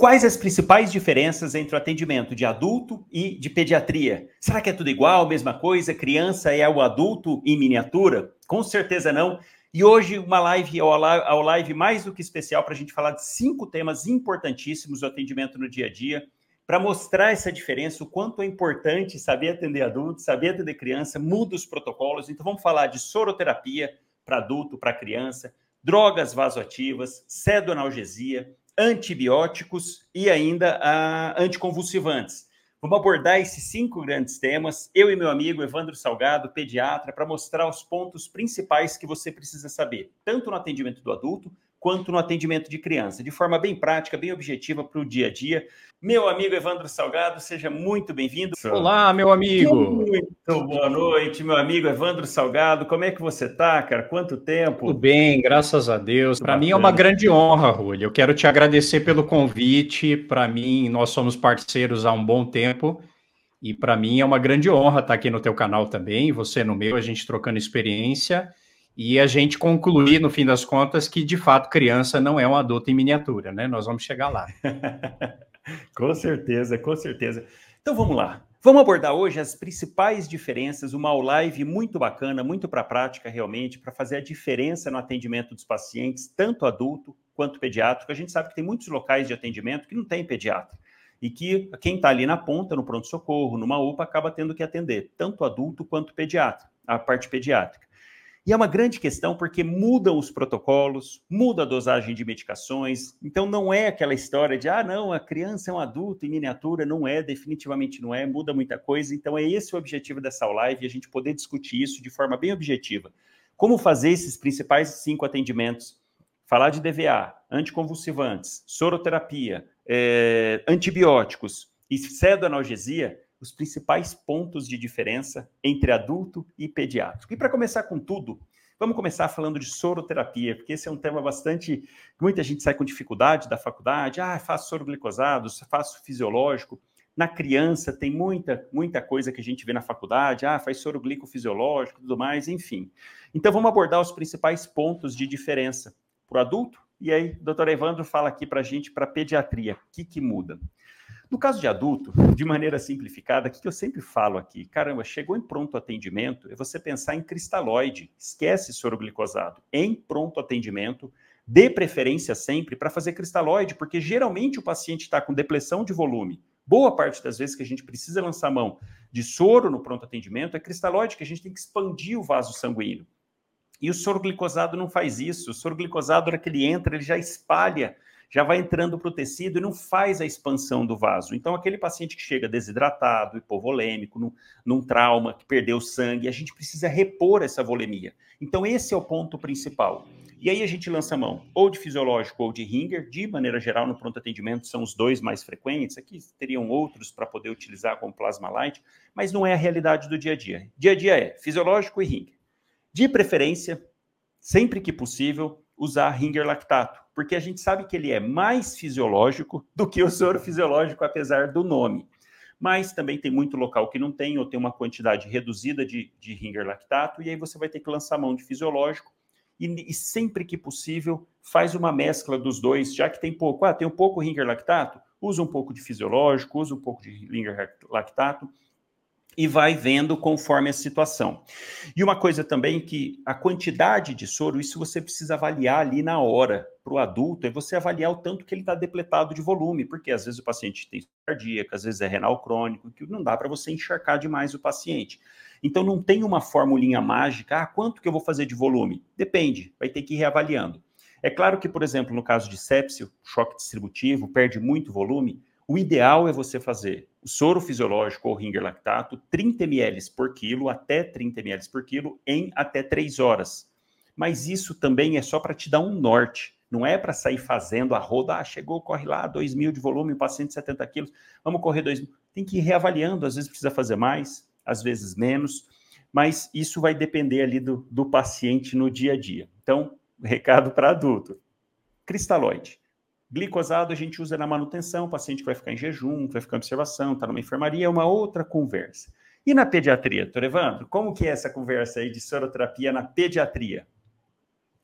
Quais as principais diferenças entre o atendimento de adulto e de pediatria? Será que é tudo igual, mesma coisa? Criança é o adulto em miniatura? Com certeza não. E hoje, uma live ao live mais do que especial para a gente falar de cinco temas importantíssimos do atendimento no dia a dia, para mostrar essa diferença, o quanto é importante saber atender adulto, saber atender criança, muda os protocolos. Então, vamos falar de soroterapia para adulto, para criança, drogas vasoativas, cedoanalgesia, antibióticos e ainda a anticonvulsivantes. Vamos abordar esses cinco grandes temas, eu e meu amigo Evandro Salgado, pediatra, para mostrar os pontos principais que você precisa saber, tanto no atendimento do adulto quanto no atendimento de criança, de forma bem prática, bem objetiva para o dia a dia. Meu amigo Evandro Salgado, seja muito bem-vindo. Olá, meu amigo. Muito boa noite, meu amigo Evandro Salgado. Como é que você está, cara? Quanto tempo? Tudo bem, graças a Deus. Para mim é uma grande honra, Rui. Eu quero te agradecer pelo convite. Para mim, nós somos parceiros há um bom tempo. E para mim é uma grande honra estar aqui no teu canal também, você no meu, a gente trocando experiência e a gente concluir, no fim das contas, que de fato criança não é um adulto em miniatura, né? Nós vamos chegar lá. com certeza, com certeza. Então vamos lá. Vamos abordar hoje as principais diferenças, uma live muito bacana, muito para a prática realmente, para fazer a diferença no atendimento dos pacientes, tanto adulto quanto pediátrico. A gente sabe que tem muitos locais de atendimento que não tem pediatra e que quem está ali na ponta, no pronto-socorro, numa UPA, acaba tendo que atender tanto adulto quanto pediatra, a parte pediátrica. E é uma grande questão porque mudam os protocolos, muda a dosagem de medicações. Então não é aquela história de ah, não, a criança é um adulto em miniatura, não é, definitivamente não é, muda muita coisa. Então é esse o objetivo dessa live, a gente poder discutir isso de forma bem objetiva. Como fazer esses principais cinco atendimentos? Falar de DVA, anticonvulsivantes, soroterapia, é, antibióticos e cedoanalgesia os principais pontos de diferença entre adulto e pediátrico. E para começar com tudo, vamos começar falando de soroterapia, porque esse é um tema bastante. Muita gente sai com dificuldade da faculdade. Ah, faço soroglicosado, faço fisiológico. Na criança tem muita, muita coisa que a gente vê na faculdade, ah, faz soroglicofisiológico e tudo mais, enfim. Então vamos abordar os principais pontos de diferença para o adulto. E aí, doutor Evandro fala aqui para a gente, para pediatria, o que, que muda? No caso de adulto, de maneira simplificada, o que eu sempre falo aqui? Caramba, chegou em pronto atendimento, é você pensar em cristalóide, esquece soroglicosado. Em pronto atendimento, dê preferência sempre para fazer cristalóide, porque geralmente o paciente está com depressão de volume. Boa parte das vezes que a gente precisa lançar mão de soro no pronto atendimento é cristalóide, que a gente tem que expandir o vaso sanguíneo. E o soroglicosado não faz isso. O soroglicosado, na hora que ele entra, ele já espalha já vai entrando para o tecido e não faz a expansão do vaso. Então, aquele paciente que chega desidratado, hipovolêmico, num, num trauma, que perdeu sangue, a gente precisa repor essa volemia. Então, esse é o ponto principal. E aí a gente lança mão ou de fisiológico ou de ringer, de maneira geral, no pronto atendimento são os dois mais frequentes. Aqui teriam outros para poder utilizar como plasma light, mas não é a realidade do dia a dia. Dia a dia é fisiológico e ringer. De preferência, sempre que possível, usar ringer lactato, porque a gente sabe que ele é mais fisiológico do que o soro fisiológico, apesar do nome. Mas também tem muito local que não tem, ou tem uma quantidade reduzida de, de ringer lactato, e aí você vai ter que lançar mão de fisiológico, e, e, sempre que possível faz uma mescla dos dois, já que tem pouco, ah, tem um pouco ringer lactato, usa um pouco de fisiológico, usa um pouco de ringer lactato, e vai vendo conforme a situação. E uma coisa também que a quantidade de soro, isso você precisa avaliar ali na hora. Para o adulto, é você avaliar o tanto que ele está depletado de volume, porque às vezes o paciente tem cardíaca, às vezes é renal crônico, que não dá para você encharcar demais o paciente. Então não tem uma formulinha mágica, ah, quanto que eu vou fazer de volume? Depende, vai ter que ir reavaliando. É claro que, por exemplo, no caso de sepsio, choque distributivo, perde muito volume, o ideal é você fazer o soro fisiológico ou ringer lactato, 30 ml por quilo, até 30 ml por quilo, em até 3 horas. Mas isso também é só para te dar um norte. Não é para sair fazendo a roda, ah, chegou, corre lá, 2 mil de volume, paciente 70 quilos, vamos correr 2 mil. Tem que ir reavaliando, às vezes precisa fazer mais, às vezes menos, mas isso vai depender ali do, do paciente no dia a dia. Então, recado para adulto: cristalóide. Glicosado a gente usa na manutenção, paciente vai ficar em jejum, vai ficar em observação, está numa enfermaria, é uma outra conversa. E na pediatria, doutor Evandro, como que é essa conversa aí de soroterapia na pediatria?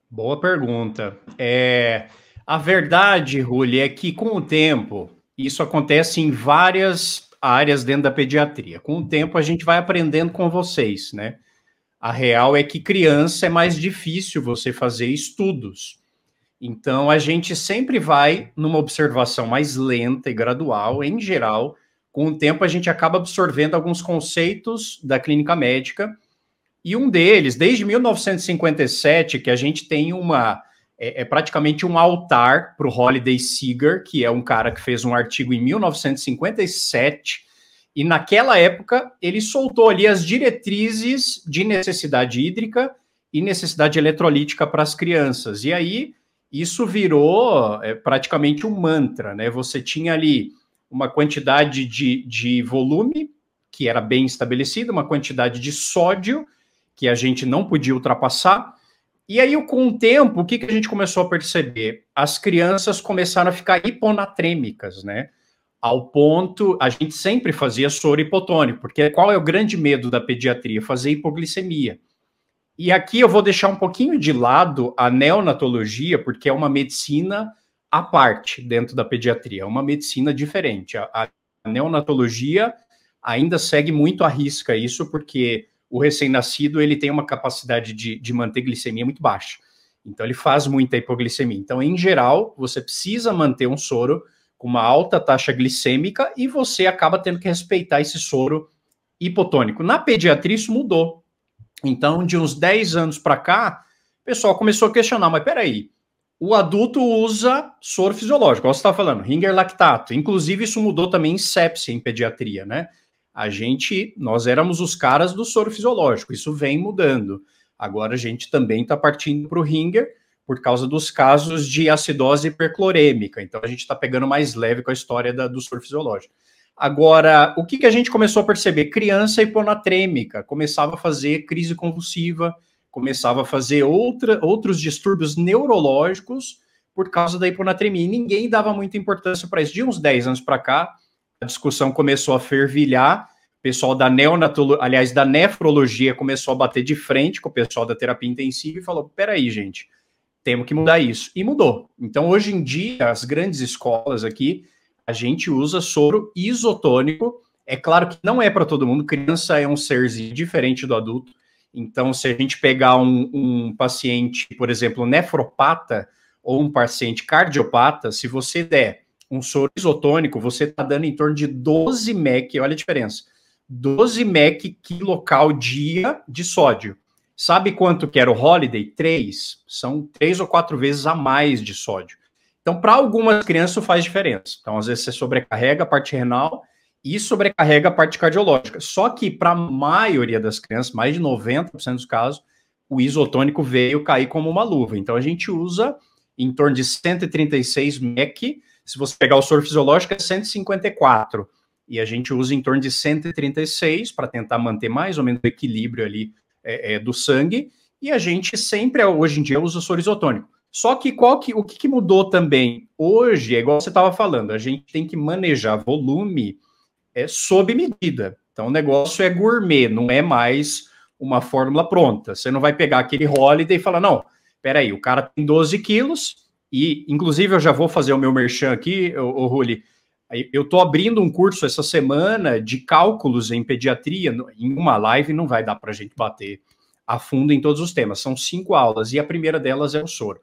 Boa pergunta. É, A verdade, Ruli, é que com o tempo, isso acontece em várias áreas dentro da pediatria. Com o tempo, a gente vai aprendendo com vocês, né? A real é que criança é mais difícil você fazer estudos. Então, a gente sempre vai numa observação mais lenta e gradual, em geral. Com o tempo, a gente acaba absorvendo alguns conceitos da clínica médica. E um deles, desde 1957, que a gente tem uma. É, é praticamente um altar para o Holiday Seeger, que é um cara que fez um artigo em 1957. E naquela época, ele soltou ali as diretrizes de necessidade hídrica e necessidade eletrolítica para as crianças. E aí isso virou é, praticamente um mantra, né? Você tinha ali uma quantidade de, de volume que era bem estabelecida, uma quantidade de sódio que a gente não podia ultrapassar. E aí, com o tempo, o que, que a gente começou a perceber? As crianças começaram a ficar hiponatrêmicas, né? Ao ponto, a gente sempre fazia soro hipotônico, porque qual é o grande medo da pediatria? Fazer hipoglicemia. E aqui eu vou deixar um pouquinho de lado a neonatologia, porque é uma medicina à parte dentro da pediatria, é uma medicina diferente. A, a neonatologia ainda segue muito à risca isso, porque o recém-nascido ele tem uma capacidade de, de manter glicemia muito baixa. Então ele faz muita hipoglicemia. Então, em geral, você precisa manter um soro com uma alta taxa glicêmica e você acaba tendo que respeitar esse soro hipotônico. Na pediatria isso mudou. Então, de uns 10 anos para cá, o pessoal começou a questionar, mas peraí, o adulto usa soro fisiológico, como você está falando, ringer lactato. Inclusive, isso mudou também em sepsia, em pediatria, né? A gente, nós éramos os caras do soro fisiológico, isso vem mudando. Agora a gente também está partindo para o ringer por causa dos casos de acidose hiperclorêmica. Então a gente está pegando mais leve com a história da, do soro fisiológico. Agora, o que, que a gente começou a perceber? Criança hiponatrêmica, começava a fazer crise convulsiva, começava a fazer outra, outros distúrbios neurológicos por causa da hiponatremia. E ninguém dava muita importância para isso. De uns 10 anos para cá, a discussão começou a fervilhar. O pessoal da neonatologia, aliás, da nefrologia, começou a bater de frente com o pessoal da terapia intensiva e falou: peraí, gente, temos que mudar isso. E mudou. Então, hoje em dia, as grandes escolas aqui a gente usa soro isotônico. É claro que não é para todo mundo, criança é um ser diferente do adulto. Então, se a gente pegar um, um paciente, por exemplo, nefropata ou um paciente cardiopata, se você der um soro isotônico, você está dando em torno de 12 mEq, olha a diferença, 12 mEq quilocal dia de sódio. Sabe quanto que era o Holiday? 3. São três ou quatro vezes a mais de sódio. Então, para algumas crianças, faz diferença. Então, às vezes, você sobrecarrega a parte renal e sobrecarrega a parte cardiológica. Só que, para a maioria das crianças, mais de 90% dos casos, o isotônico veio cair como uma luva. Então, a gente usa em torno de 136 MEC. Se você pegar o soro fisiológico, é 154. E a gente usa em torno de 136 para tentar manter mais ou menos o equilíbrio ali é, é, do sangue. E a gente sempre, hoje em dia, usa o soro isotônico. Só que, qual que o que, que mudou também? Hoje, é igual você estava falando, a gente tem que manejar volume é, sob medida. Então, o negócio é gourmet, não é mais uma fórmula pronta. Você não vai pegar aquele holiday e falar, não, peraí, o cara tem 12 quilos, e inclusive eu já vou fazer o meu merchan aqui, o Ruli. Eu estou abrindo um curso essa semana de cálculos em pediatria. Em uma live não vai dar para a gente bater a fundo em todos os temas. São cinco aulas e a primeira delas é o soro.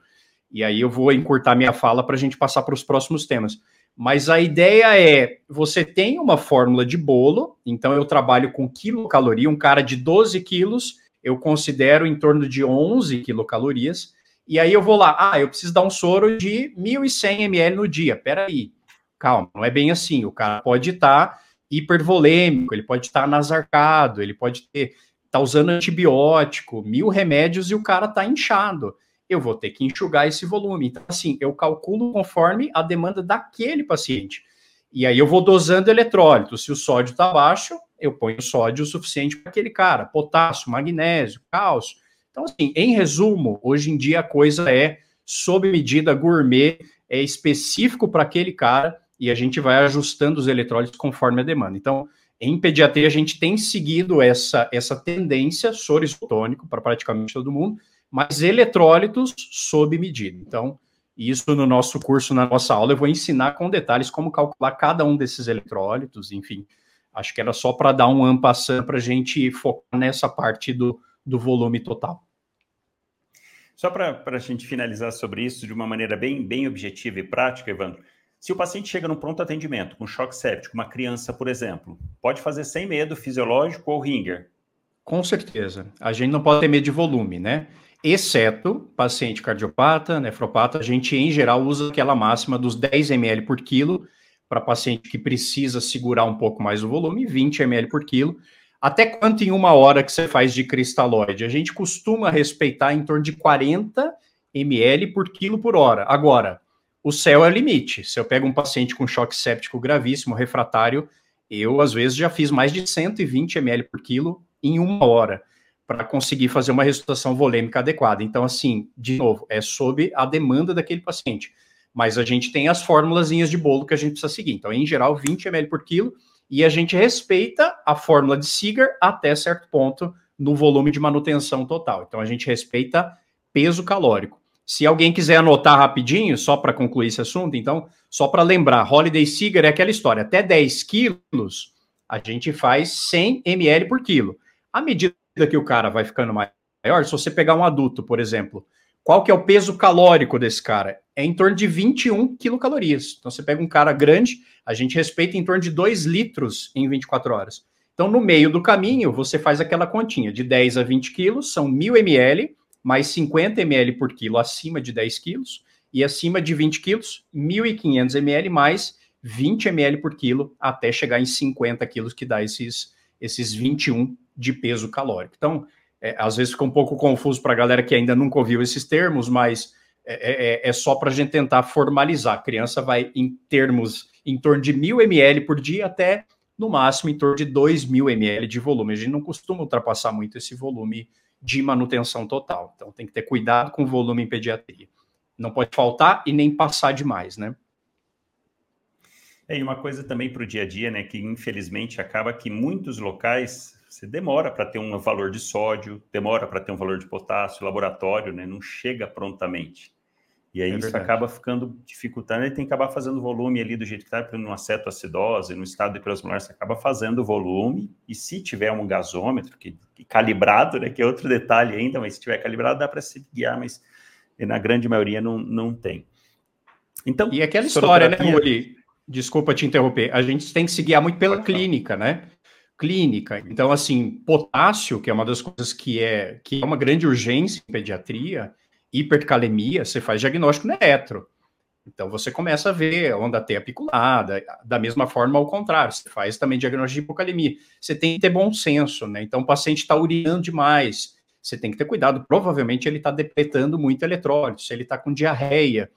E aí eu vou encurtar minha fala para a gente passar para os próximos temas. Mas a ideia é: você tem uma fórmula de bolo, então eu trabalho com quilocaloria, um cara de 12 quilos, eu considero em torno de 11 quilocalorias, e aí eu vou lá, ah, eu preciso dar um soro de 1.100 ml no dia. Peraí, calma, não é bem assim. O cara pode estar tá hipervolêmico, ele pode estar tá nasarcado, ele pode ter tá usando antibiótico, mil remédios e o cara tá inchado eu vou ter que enxugar esse volume. Então, assim, eu calculo conforme a demanda daquele paciente. E aí eu vou dosando eletrólito. Se o sódio está baixo, eu ponho sódio o suficiente para aquele cara. Potássio, magnésio, cálcio. Então, assim, em resumo, hoje em dia a coisa é sob medida gourmet, é específico para aquele cara e a gente vai ajustando os eletrólitos conforme a demanda. Então, em pediatria, a gente tem seguido essa, essa tendência soro isotônico para praticamente todo mundo, mas eletrólitos sob medida. Então, isso no nosso curso, na nossa aula, eu vou ensinar com detalhes como calcular cada um desses eletrólitos, enfim. Acho que era só para dar um ampassant para a gente focar nessa parte do, do volume total. Só para a gente finalizar sobre isso de uma maneira bem, bem objetiva e prática, Evandro, se o paciente chega no pronto atendimento com choque séptico, uma criança, por exemplo, pode fazer sem medo fisiológico ou ringer? Com certeza. A gente não pode ter medo de volume, né? Exceto paciente cardiopata, nefropata, a gente em geral usa aquela máxima dos 10 ml por quilo para paciente que precisa segurar um pouco mais o volume, 20 ml por quilo. Até quanto em uma hora que você faz de cristalóide? A gente costuma respeitar em torno de 40 ml por quilo por hora. Agora, o céu é o limite. Se eu pego um paciente com choque séptico gravíssimo, refratário, eu às vezes já fiz mais de 120 ml por quilo em uma hora para conseguir fazer uma ressuscitação volêmica adequada. Então, assim, de novo, é sob a demanda daquele paciente. Mas a gente tem as formulazinhas de bolo que a gente precisa seguir. Então, em geral, 20 ml por quilo, e a gente respeita a fórmula de Seeger até certo ponto no volume de manutenção total. Então, a gente respeita peso calórico. Se alguém quiser anotar rapidinho, só para concluir esse assunto, então, só para lembrar, Holiday Cigar é aquela história, até 10 quilos, a gente faz 100 ml por quilo. À medida que o cara vai ficando maior, se você pegar um adulto, por exemplo, qual que é o peso calórico desse cara? É em torno de 21 quilocalorias. Então, você pega um cara grande, a gente respeita em torno de 2 litros em 24 horas. Então, no meio do caminho, você faz aquela continha de 10 a 20 quilos, são 1.000 ml, mais 50 ml por quilo acima de 10 quilos, e acima de 20 quilos, 1.500 ml mais 20 ml por quilo, até chegar em 50 quilos, que dá esses, esses 21 de peso calórico. Então, é, às vezes fica um pouco confuso para a galera que ainda nunca ouviu esses termos, mas é, é, é só para a gente tentar formalizar. A criança vai em termos em torno de 1.000 ml por dia até, no máximo, em torno de 2.000 ml de volume. A gente não costuma ultrapassar muito esse volume de manutenção total. Então tem que ter cuidado com o volume em pediatria. Não pode faltar e nem passar demais, né? É, e uma coisa também para o dia a dia, né, que infelizmente acaba que muitos locais você demora para ter um valor de sódio, demora para ter um valor de potássio, laboratório, né, não chega prontamente. E aí é isso acaba ficando dificultando, ele tem que acabar fazendo volume ali do jeito que está, por uma cetoacidose, no estado de hiperosmolar, você acaba fazendo volume, e se tiver um gasômetro, que, que calibrado, né, que é outro detalhe ainda, mas se tiver calibrado dá para se guiar, mas na grande maioria não, não tem. Então, e aquela história, né, Muli? Desculpa te interromper, a gente tem que se guiar muito pela clínica, né? Clínica. Então, assim, potássio, que é uma das coisas que é, que é uma grande urgência em pediatria, hipercalemia, você faz diagnóstico no eletro. Então você começa a ver onda T apiculada, da mesma forma ao contrário, você faz também diagnóstico de hipocalemia. Você tem que ter bom senso, né? Então o paciente está urinando demais, você tem que ter cuidado, provavelmente ele está depletando muito eletrólito, se ele está com diarreia.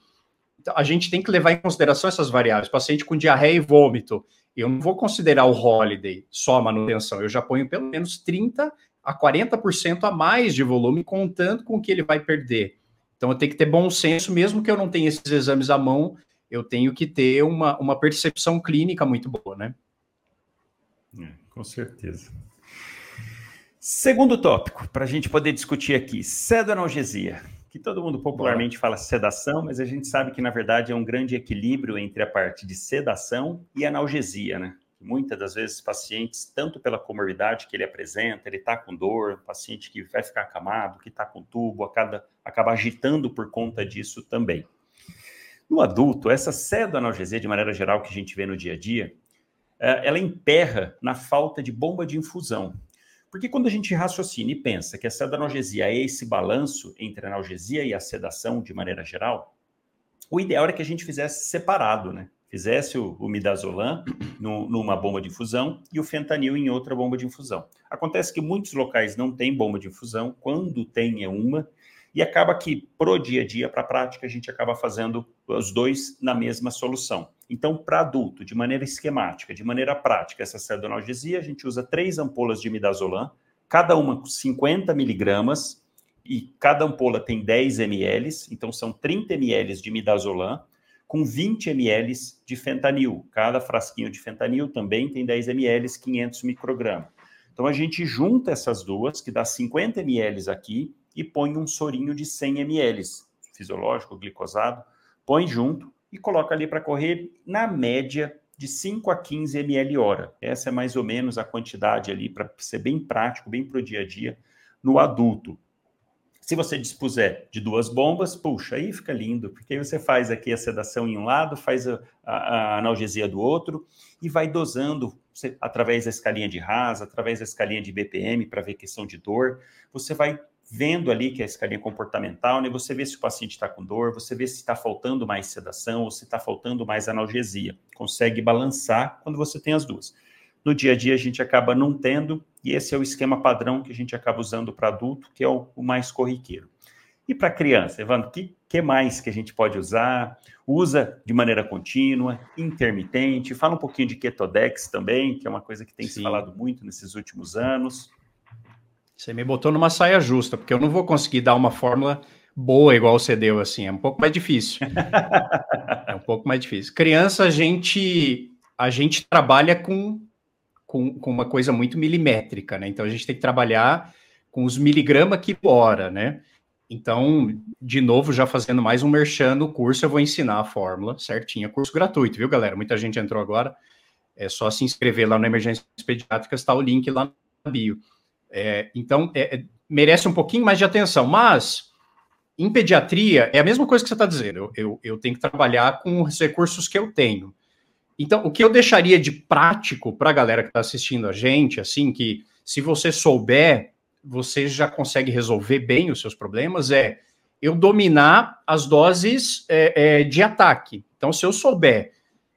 Então, a gente tem que levar em consideração essas variáveis. Paciente com diarreia e vômito, eu não vou considerar o holiday só a manutenção, eu já ponho pelo menos 30 a 40% a mais de volume, contando com o que ele vai perder então eu tenho que ter bom senso, mesmo que eu não tenha esses exames à mão, eu tenho que ter uma, uma percepção clínica muito boa, né? É, com certeza. Segundo tópico, para a gente poder discutir aqui, sedoanalgesia, que todo mundo popularmente fala sedação, mas a gente sabe que na verdade é um grande equilíbrio entre a parte de sedação e analgesia, né? Muitas das vezes pacientes, tanto pela comorbidade que ele apresenta, ele está com dor, paciente que vai ficar acamado, que está com tubo, acaba, acaba agitando por conta disso também. No adulto, essa pseudoanalgesia, de maneira geral, que a gente vê no dia a dia, é, ela emperra na falta de bomba de infusão. Porque quando a gente raciocina e pensa que a pseudoanalgesia é esse balanço entre a analgesia e a sedação, de maneira geral, o ideal era que a gente fizesse separado, né? fizesse o, o midazolam no, numa bomba de infusão e o fentanil em outra bomba de infusão. Acontece que muitos locais não têm bomba de infusão, quando tem é uma, e acaba que, pro dia a dia, para a prática, a gente acaba fazendo os dois na mesma solução. Então, para adulto, de maneira esquemática, de maneira prática, essa sedonalgesia, a gente usa três ampolas de midazolam, cada uma com 50 miligramas, e cada ampola tem 10 ml, então são 30 ml de midazolam, com 20 ml de fentanil. Cada frasquinho de fentanil também tem 10 ml, 500 microgramas. Então a gente junta essas duas, que dá 50 ml aqui, e põe um sorinho de 100 ml, fisiológico, glicosado, põe junto e coloca ali para correr na média de 5 a 15 ml hora. Essa é mais ou menos a quantidade ali para ser bem prático, bem para o dia a dia no adulto. Se você dispuser de duas bombas, puxa, aí fica lindo, porque aí você faz aqui a sedação em um lado, faz a, a, a analgesia do outro e vai dosando você, através da escalinha de rasa, através da escalinha de BPM para ver questão de dor. Você vai vendo ali que é a escalinha comportamental, né? Você vê se o paciente está com dor, você vê se está faltando mais sedação ou se está faltando mais analgesia. Consegue balançar quando você tem as duas. No dia a dia a gente acaba não tendo, e esse é o esquema padrão que a gente acaba usando para adulto, que é o, o mais corriqueiro. E para criança, Evandro, o que, que mais que a gente pode usar? Usa de maneira contínua, intermitente. Fala um pouquinho de Ketodex também, que é uma coisa que tem Sim. se falado muito nesses últimos anos. Você me botou numa saia justa, porque eu não vou conseguir dar uma fórmula boa igual você deu, assim. É um pouco mais difícil. é um pouco mais difícil. Criança, a gente, a gente trabalha com com, com uma coisa muito milimétrica, né? Então a gente tem que trabalhar com os miligramas que hora, né? Então, de novo, já fazendo mais um merchan no curso, eu vou ensinar a fórmula certinha. Curso gratuito, viu, galera? Muita gente entrou agora. É só se inscrever lá no Emergências Pediátricas, está o link lá na bio. É, então, é, é, merece um pouquinho mais de atenção, mas em pediatria é a mesma coisa que você está dizendo. Eu, eu, eu tenho que trabalhar com os recursos que eu tenho. Então, o que eu deixaria de prático para a galera que está assistindo a gente, assim, que se você souber, você já consegue resolver bem os seus problemas, é eu dominar as doses é, é, de ataque. Então, se eu souber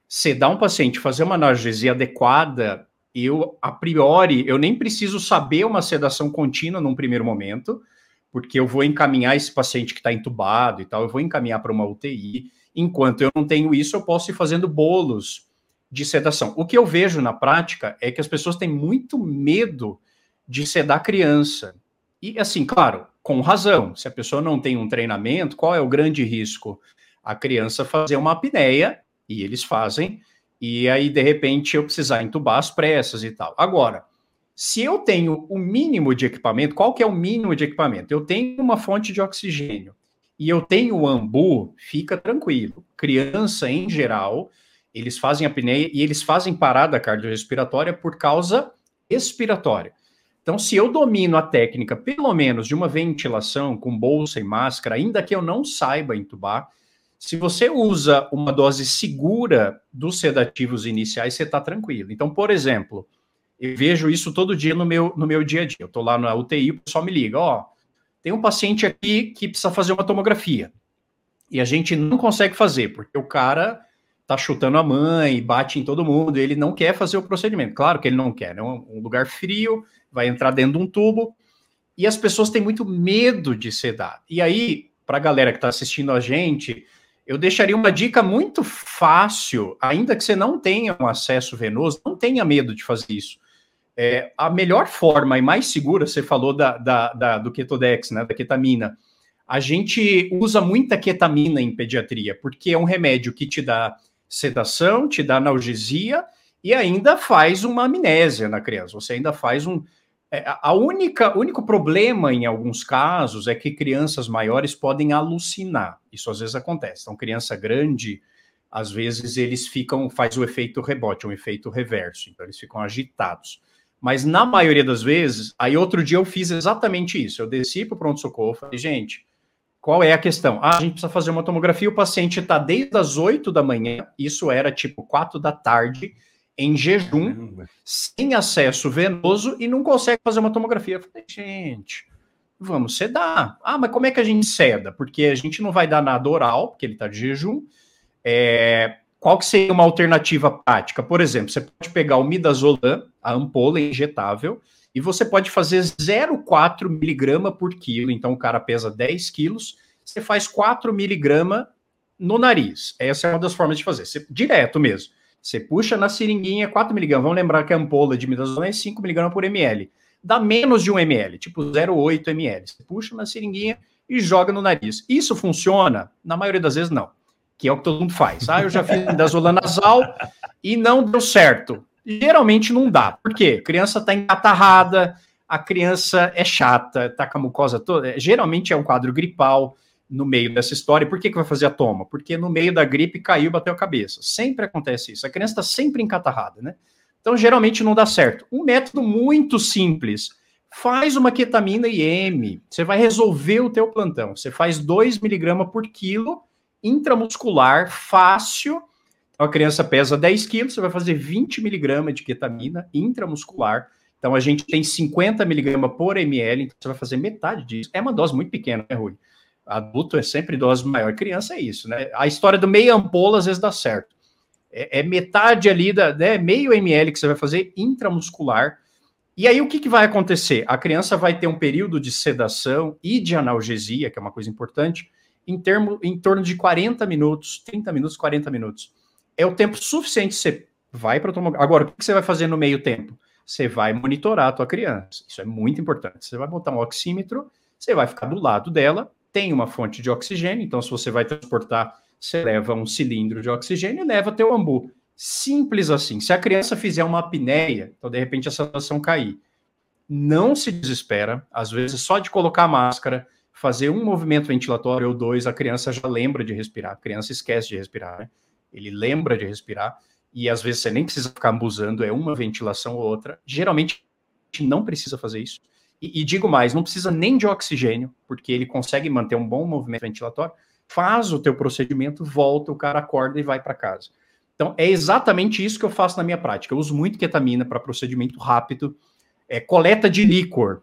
sedar um paciente, fazer uma analgesia adequada, eu, a priori, eu nem preciso saber uma sedação contínua num primeiro momento, porque eu vou encaminhar esse paciente que está entubado e tal, eu vou encaminhar para uma UTI. Enquanto eu não tenho isso, eu posso ir fazendo bolos de sedação. O que eu vejo na prática é que as pessoas têm muito medo de sedar criança. E assim, claro, com razão. Se a pessoa não tem um treinamento, qual é o grande risco? A criança fazer uma apneia, e eles fazem, e aí de repente eu precisar entubar as pressas e tal. Agora, se eu tenho o mínimo de equipamento, qual que é o mínimo de equipamento? Eu tenho uma fonte de oxigênio e eu tenho o ambu, fica tranquilo. Criança em geral, eles fazem apneia e eles fazem parada cardiorrespiratória por causa respiratória. Então, se eu domino a técnica, pelo menos de uma ventilação com bolsa e máscara, ainda que eu não saiba entubar, se você usa uma dose segura dos sedativos iniciais, você está tranquilo. Então, por exemplo, eu vejo isso todo dia no meu, no meu dia a dia. Eu estou lá na UTI, o pessoal me liga: ó, tem um paciente aqui que precisa fazer uma tomografia. E a gente não consegue fazer, porque o cara tá chutando a mãe, bate em todo mundo, ele não quer fazer o procedimento. Claro que ele não quer, é um lugar frio, vai entrar dentro de um tubo, e as pessoas têm muito medo de sedar. E aí, para a galera que está assistindo a gente, eu deixaria uma dica muito fácil, ainda que você não tenha um acesso venoso, não tenha medo de fazer isso. É, a melhor forma e mais segura, você falou da, da, da, do Ketodex, né, da ketamina. A gente usa muita ketamina em pediatria, porque é um remédio que te dá sedação, te dá analgesia e ainda faz uma amnésia na criança. Você ainda faz um. É, a única, o único problema em alguns casos é que crianças maiores podem alucinar. Isso às vezes acontece. Então, criança grande, às vezes eles ficam, faz o efeito rebote, um efeito reverso. Então, eles ficam agitados. Mas na maioria das vezes, aí outro dia eu fiz exatamente isso. Eu desci para o pronto-socorro, falei, gente, qual é a questão? Ah, a gente precisa fazer uma tomografia, o paciente está desde as 8 da manhã, isso era tipo 4 da tarde, em jejum, Caramba. sem acesso venoso e não consegue fazer uma tomografia. Eu falei, gente, vamos sedar. Ah, mas como é que a gente seda? Porque a gente não vai dar nada oral, porque ele está de jejum. É, qual que seria uma alternativa prática? Por exemplo, você pode pegar o midazolam, a ampola injetável, e você pode fazer 0,4 miligrama por quilo. Então, o cara pesa 10 quilos, você faz 4 miligrama no nariz. Essa é uma das formas de fazer, você, direto mesmo. Você puxa na seringuinha 4 miligramas. Vamos lembrar que a ampola de midazolam é 5 miligramas por ml. Dá menos de 1 ml, tipo 0,8 ml. Você puxa na seringuinha e joga no nariz. Isso funciona? Na maioria das vezes, não. Que é o que todo mundo faz. Ah, eu já fiz midazolam nasal e não deu certo geralmente não dá. Por quê? A criança está encatarrada, a criança é chata, está com a mucosa toda. Geralmente é um quadro gripal. No meio dessa história. Por que, que vai fazer a toma? Porque no meio da gripe caiu e bateu a cabeça. Sempre acontece isso. A criança está sempre encatarrada, né? Então, geralmente não dá certo. Um método muito simples. Faz uma ketamina IM. Você vai resolver o teu plantão. Você faz 2 miligramas por quilo intramuscular, fácil. Então, a criança pesa 10 quilos, você vai fazer 20 miligramas de ketamina intramuscular. Então, a gente tem 50 miligramas por ml, então você vai fazer metade disso. É uma dose muito pequena, né, Rui? Adulto é sempre dose maior, criança é isso, né? A história do meio ampola às vezes dá certo. É, é metade ali, da, né, meio ml que você vai fazer intramuscular. E aí o que, que vai acontecer? A criança vai ter um período de sedação e de analgesia, que é uma coisa importante, em, termo, em torno de 40 minutos, 30 minutos, 40 minutos. É o tempo suficiente, você vai para tomar. Agora, o que você vai fazer no meio tempo? Você vai monitorar a tua criança. Isso é muito importante. Você vai botar um oxímetro, você vai ficar do lado dela tem uma fonte de oxigênio, então se você vai transportar, você leva um cilindro de oxigênio e leva teu ambu. Simples assim. Se a criança fizer uma apneia, então de repente a saturação cair, não se desespera. Às vezes, só de colocar a máscara, fazer um movimento ventilatório ou dois, a criança já lembra de respirar. A criança esquece de respirar, né? Ele lembra de respirar e às vezes você nem precisa ficar ambuzando, é uma ventilação ou outra. Geralmente não precisa fazer isso. E, e, digo mais, não precisa nem de oxigênio, porque ele consegue manter um bom movimento ventilatório. Faz o teu procedimento, volta, o cara acorda e vai para casa. Então, é exatamente isso que eu faço na minha prática. Eu uso muito ketamina para procedimento rápido. É, coleta de líquor.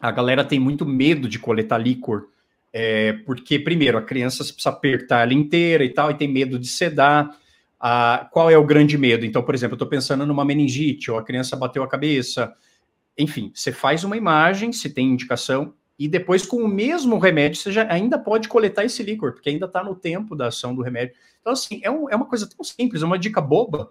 A galera tem muito medo de coletar líquor, é, porque, primeiro, a criança precisa apertar ela inteira e tal, e tem medo de sedar. Ah, qual é o grande medo? Então, por exemplo, eu estou pensando numa meningite, ou a criança bateu a cabeça, enfim, você faz uma imagem, se tem indicação, e depois com o mesmo remédio você já ainda pode coletar esse líquor, porque ainda está no tempo da ação do remédio. Então, assim, é, um, é uma coisa tão simples, é uma dica boba,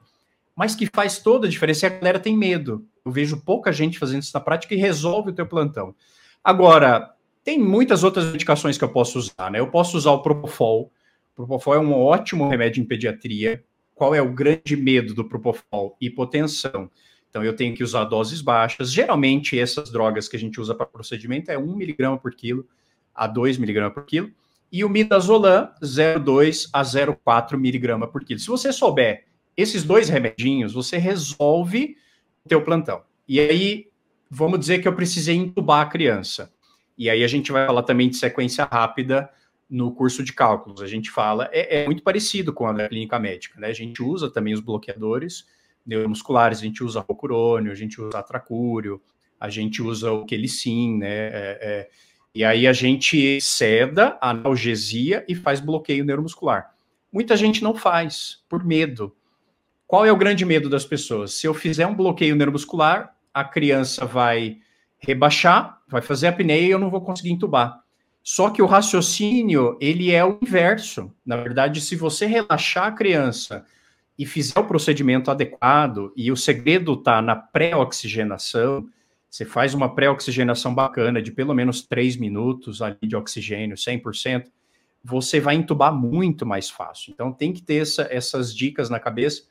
mas que faz toda a diferença e a galera tem medo. Eu vejo pouca gente fazendo isso na prática e resolve o teu plantão. Agora, tem muitas outras indicações que eu posso usar, né? Eu posso usar o Propofol. O Propofol é um ótimo remédio em pediatria. Qual é o grande medo do Propofol? Hipotensão. Então, eu tenho que usar doses baixas. Geralmente, essas drogas que a gente usa para procedimento é 1 miligrama por quilo a 2 miligramas por quilo. E o midazolam, 0,2 a 0,4 miligrama por quilo. Se você souber esses dois remedinhos, você resolve o teu plantão. E aí, vamos dizer que eu precisei entubar a criança. E aí a gente vai falar também de sequência rápida no curso de cálculos. A gente fala, é, é muito parecido com a clínica médica, né? A gente usa também os bloqueadores, neuromusculares, a gente usa rocurônio, a gente usa atracúrio, a gente usa o quelicin, né? É, é, e aí a gente ceda a analgesia e faz bloqueio neuromuscular. Muita gente não faz, por medo. Qual é o grande medo das pessoas? Se eu fizer um bloqueio neuromuscular, a criança vai rebaixar, vai fazer apneia e eu não vou conseguir entubar. Só que o raciocínio, ele é o inverso. Na verdade, se você relaxar a criança e fizer o procedimento adequado, e o segredo está na pré-oxigenação, você faz uma pré-oxigenação bacana de pelo menos 3 minutos ali de oxigênio, 100%, você vai entubar muito mais fácil. Então tem que ter essa, essas dicas na cabeça.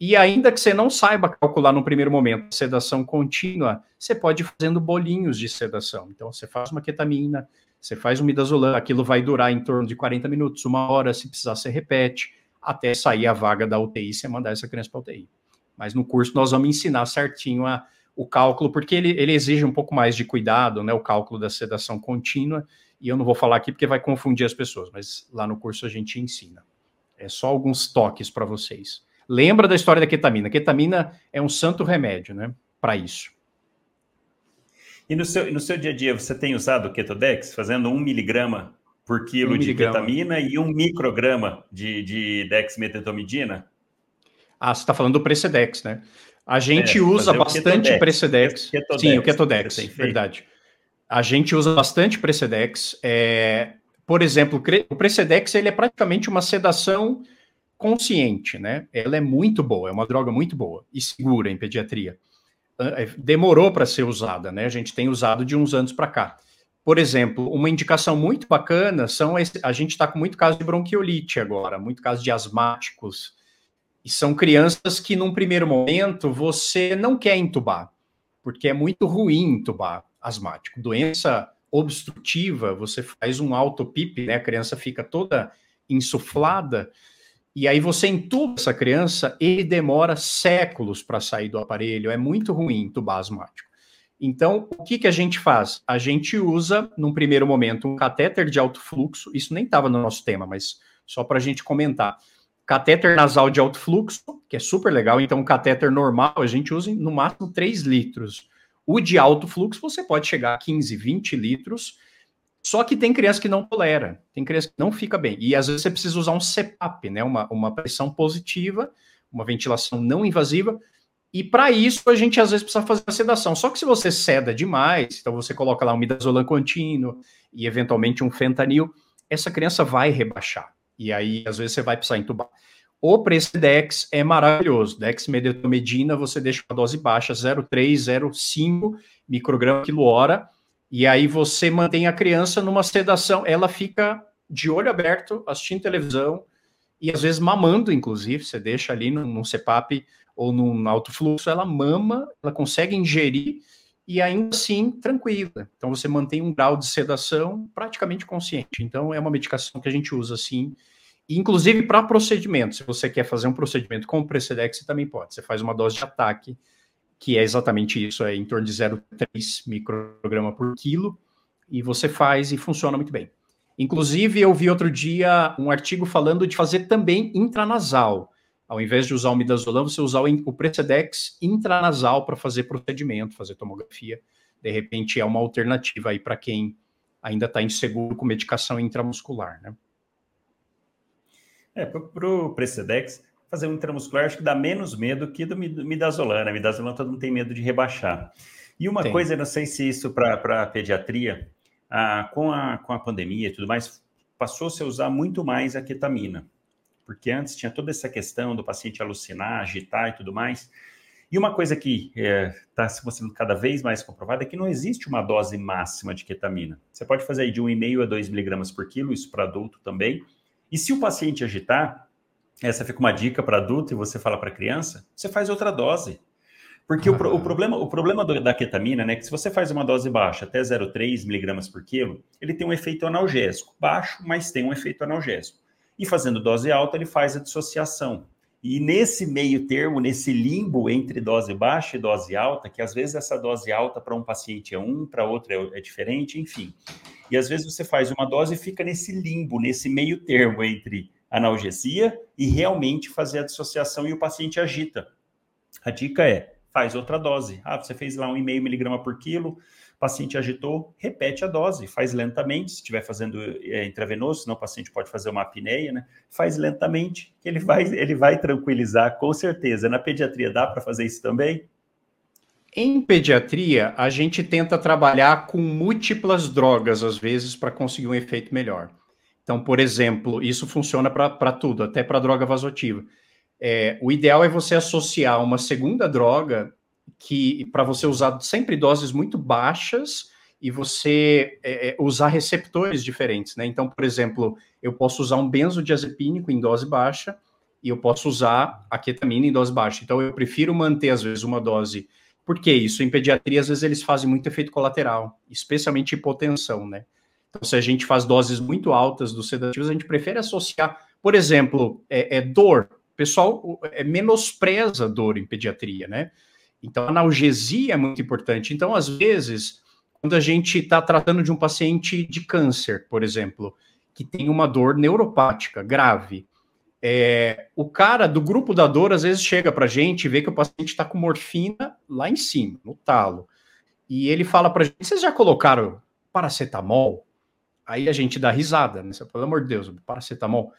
E ainda que você não saiba calcular no primeiro momento sedação contínua, você pode ir fazendo bolinhos de sedação. Então você faz uma ketamina, você faz um midazolam, aquilo vai durar em torno de 40 minutos, uma hora, se precisar você repete até sair a vaga da UTI, você mandar essa criança para UTI. Mas no curso nós vamos ensinar certinho a, o cálculo, porque ele, ele exige um pouco mais de cuidado, né? O cálculo da sedação contínua, e eu não vou falar aqui porque vai confundir as pessoas, mas lá no curso a gente ensina. É só alguns toques para vocês. Lembra da história da ketamina? ketamina é um santo remédio, né? Para isso. E no seu, no seu dia a dia, você tem usado o Ketodex, fazendo um miligrama por quilo um de ketamina e um micrograma de, de dexmedetomidina? Ah, você está falando do Precedex, né? A gente é, usa bastante o Precedex. Ketodex, Sim, o Ketodex, verdade. A gente usa bastante Precedex. É, por exemplo, o Precedex ele é praticamente uma sedação consciente, né? Ela é muito boa, é uma droga muito boa e segura em pediatria. É, demorou para ser usada, né? A gente tem usado de uns anos para cá. Por exemplo, uma indicação muito bacana são esse, a gente está com muito caso de bronquiolite agora, muito caso de asmáticos. E são crianças que, num primeiro momento, você não quer entubar, porque é muito ruim entubar asmático. Doença obstrutiva, você faz um autopip, né? A criança fica toda insuflada, e aí você entuba essa criança, ele demora séculos para sair do aparelho, é muito ruim entubar asmático. Então, o que, que a gente faz? A gente usa, num primeiro momento, um catéter de alto fluxo, isso nem estava no nosso tema, mas só para a gente comentar. Catéter nasal de alto fluxo, que é super legal, então, um catéter normal a gente usa no máximo 3 litros. O de alto fluxo você pode chegar a 15, 20 litros, só que tem criança que não tolera, tem criança que não fica bem. E às vezes você precisa usar um CPAP, né? Uma, uma pressão positiva, uma ventilação não invasiva. E para isso a gente às vezes precisa fazer a sedação. Só que se você ceda demais, então você coloca lá um midazolam contínuo e eventualmente um fentanil, essa criança vai rebaixar. E aí às vezes você vai precisar entubar. O Precedex é maravilhoso. Dexmedetomidina você deixa a dose baixa, 0,3, 0,5 micrograma quilo hora e aí você mantém a criança numa sedação, ela fica de olho aberto, assistindo televisão e às vezes mamando, inclusive, você deixa ali num, num CPAP ou num alto fluxo, ela mama, ela consegue ingerir e ainda assim tranquila. Então você mantém um grau de sedação praticamente consciente. Então é uma medicação que a gente usa assim, inclusive para procedimento. Se você quer fazer um procedimento com o Precedex, você também pode. Você faz uma dose de ataque que é exatamente isso, é em torno de 0,3 micrograma por quilo, e você faz e funciona muito bem. Inclusive, eu vi outro dia um artigo falando de fazer também intranasal. Ao invés de usar o midazolam, você usar o Precedex intranasal para fazer procedimento, fazer tomografia. De repente, é uma alternativa aí para quem ainda está inseguro com medicação intramuscular, né? É, para o Precedex, fazer um intramuscular acho que dá menos medo que do midazolam. Né? Midazolam todo mundo tem medo de rebaixar. E uma Tem. coisa, não sei se isso para a pediatria, ah, com, a, com a pandemia e tudo mais, passou-se a usar muito mais a ketamina. Porque antes tinha toda essa questão do paciente alucinar, agitar e tudo mais. E uma coisa que está é, sendo cada vez mais comprovada é que não existe uma dose máxima de ketamina. Você pode fazer aí de 1,5 a 2 miligramas por quilo, isso para adulto também. E se o paciente agitar, essa fica uma dica para adulto e você fala para criança, você faz outra dose. Porque o, o, problema, o problema do, da ketamina, né, é que se você faz uma dose baixa, até 0,3 miligramas por quilo, ele tem um efeito analgésico. Baixo, mas tem um efeito analgésico. E fazendo dose alta, ele faz a dissociação. E nesse meio termo, nesse limbo entre dose baixa e dose alta, que às vezes essa dose alta para um paciente é um, para outro é, é diferente, enfim. E às vezes você faz uma dose e fica nesse limbo, nesse meio termo entre analgesia e realmente fazer a dissociação e o paciente agita. A dica é, faz outra dose. Ah, você fez lá um 1,5 miligrama por quilo, paciente agitou, repete a dose, faz lentamente, se estiver fazendo é, intravenoso, senão o paciente pode fazer uma apneia, né? Faz lentamente, que ele vai, ele vai tranquilizar, com certeza. Na pediatria dá para fazer isso também? Em pediatria, a gente tenta trabalhar com múltiplas drogas, às vezes, para conseguir um efeito melhor. Então, por exemplo, isso funciona para tudo, até para droga vasotiva. É, o ideal é você associar uma segunda droga que para você usar sempre doses muito baixas e você é, é, usar receptores diferentes, né? Então, por exemplo, eu posso usar um benzodiazepínico em dose baixa e eu posso usar a ketamina em dose baixa. Então, eu prefiro manter às vezes uma dose. Por que isso? Em pediatria, às vezes eles fazem muito efeito colateral, especialmente hipotensão, né? Então, se a gente faz doses muito altas dos sedativos, a gente prefere associar, por exemplo, é, é dor. O pessoal é, menospreza dor em pediatria, né? Então, analgesia é muito importante. Então, às vezes, quando a gente está tratando de um paciente de câncer, por exemplo, que tem uma dor neuropática grave, é, o cara do grupo da dor às vezes chega para a gente e vê que o paciente está com morfina lá em cima, no talo. E ele fala para a gente: vocês já colocaram paracetamol? Aí a gente dá risada, né? Pelo amor de Deus, paracetamol.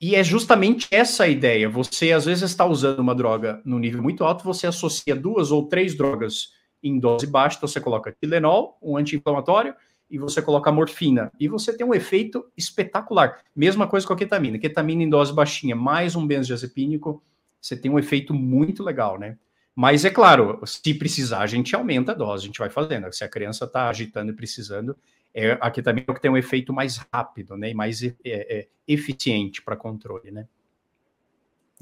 E é justamente essa a ideia. Você às vezes está usando uma droga no nível muito alto, você associa duas ou três drogas em dose baixa, então você coloca Tilenol, um anti-inflamatório, e você coloca morfina. E você tem um efeito espetacular. Mesma coisa com a ketamina. Ketamina em dose baixinha, mais um benzodiazepínico, você tem um efeito muito legal, né? Mas é claro, se precisar, a gente aumenta a dose, a gente vai fazendo. Se a criança está agitando e precisando, é, aqui também é o que tem um efeito mais rápido, né, e mais é, é, eficiente para controle, né.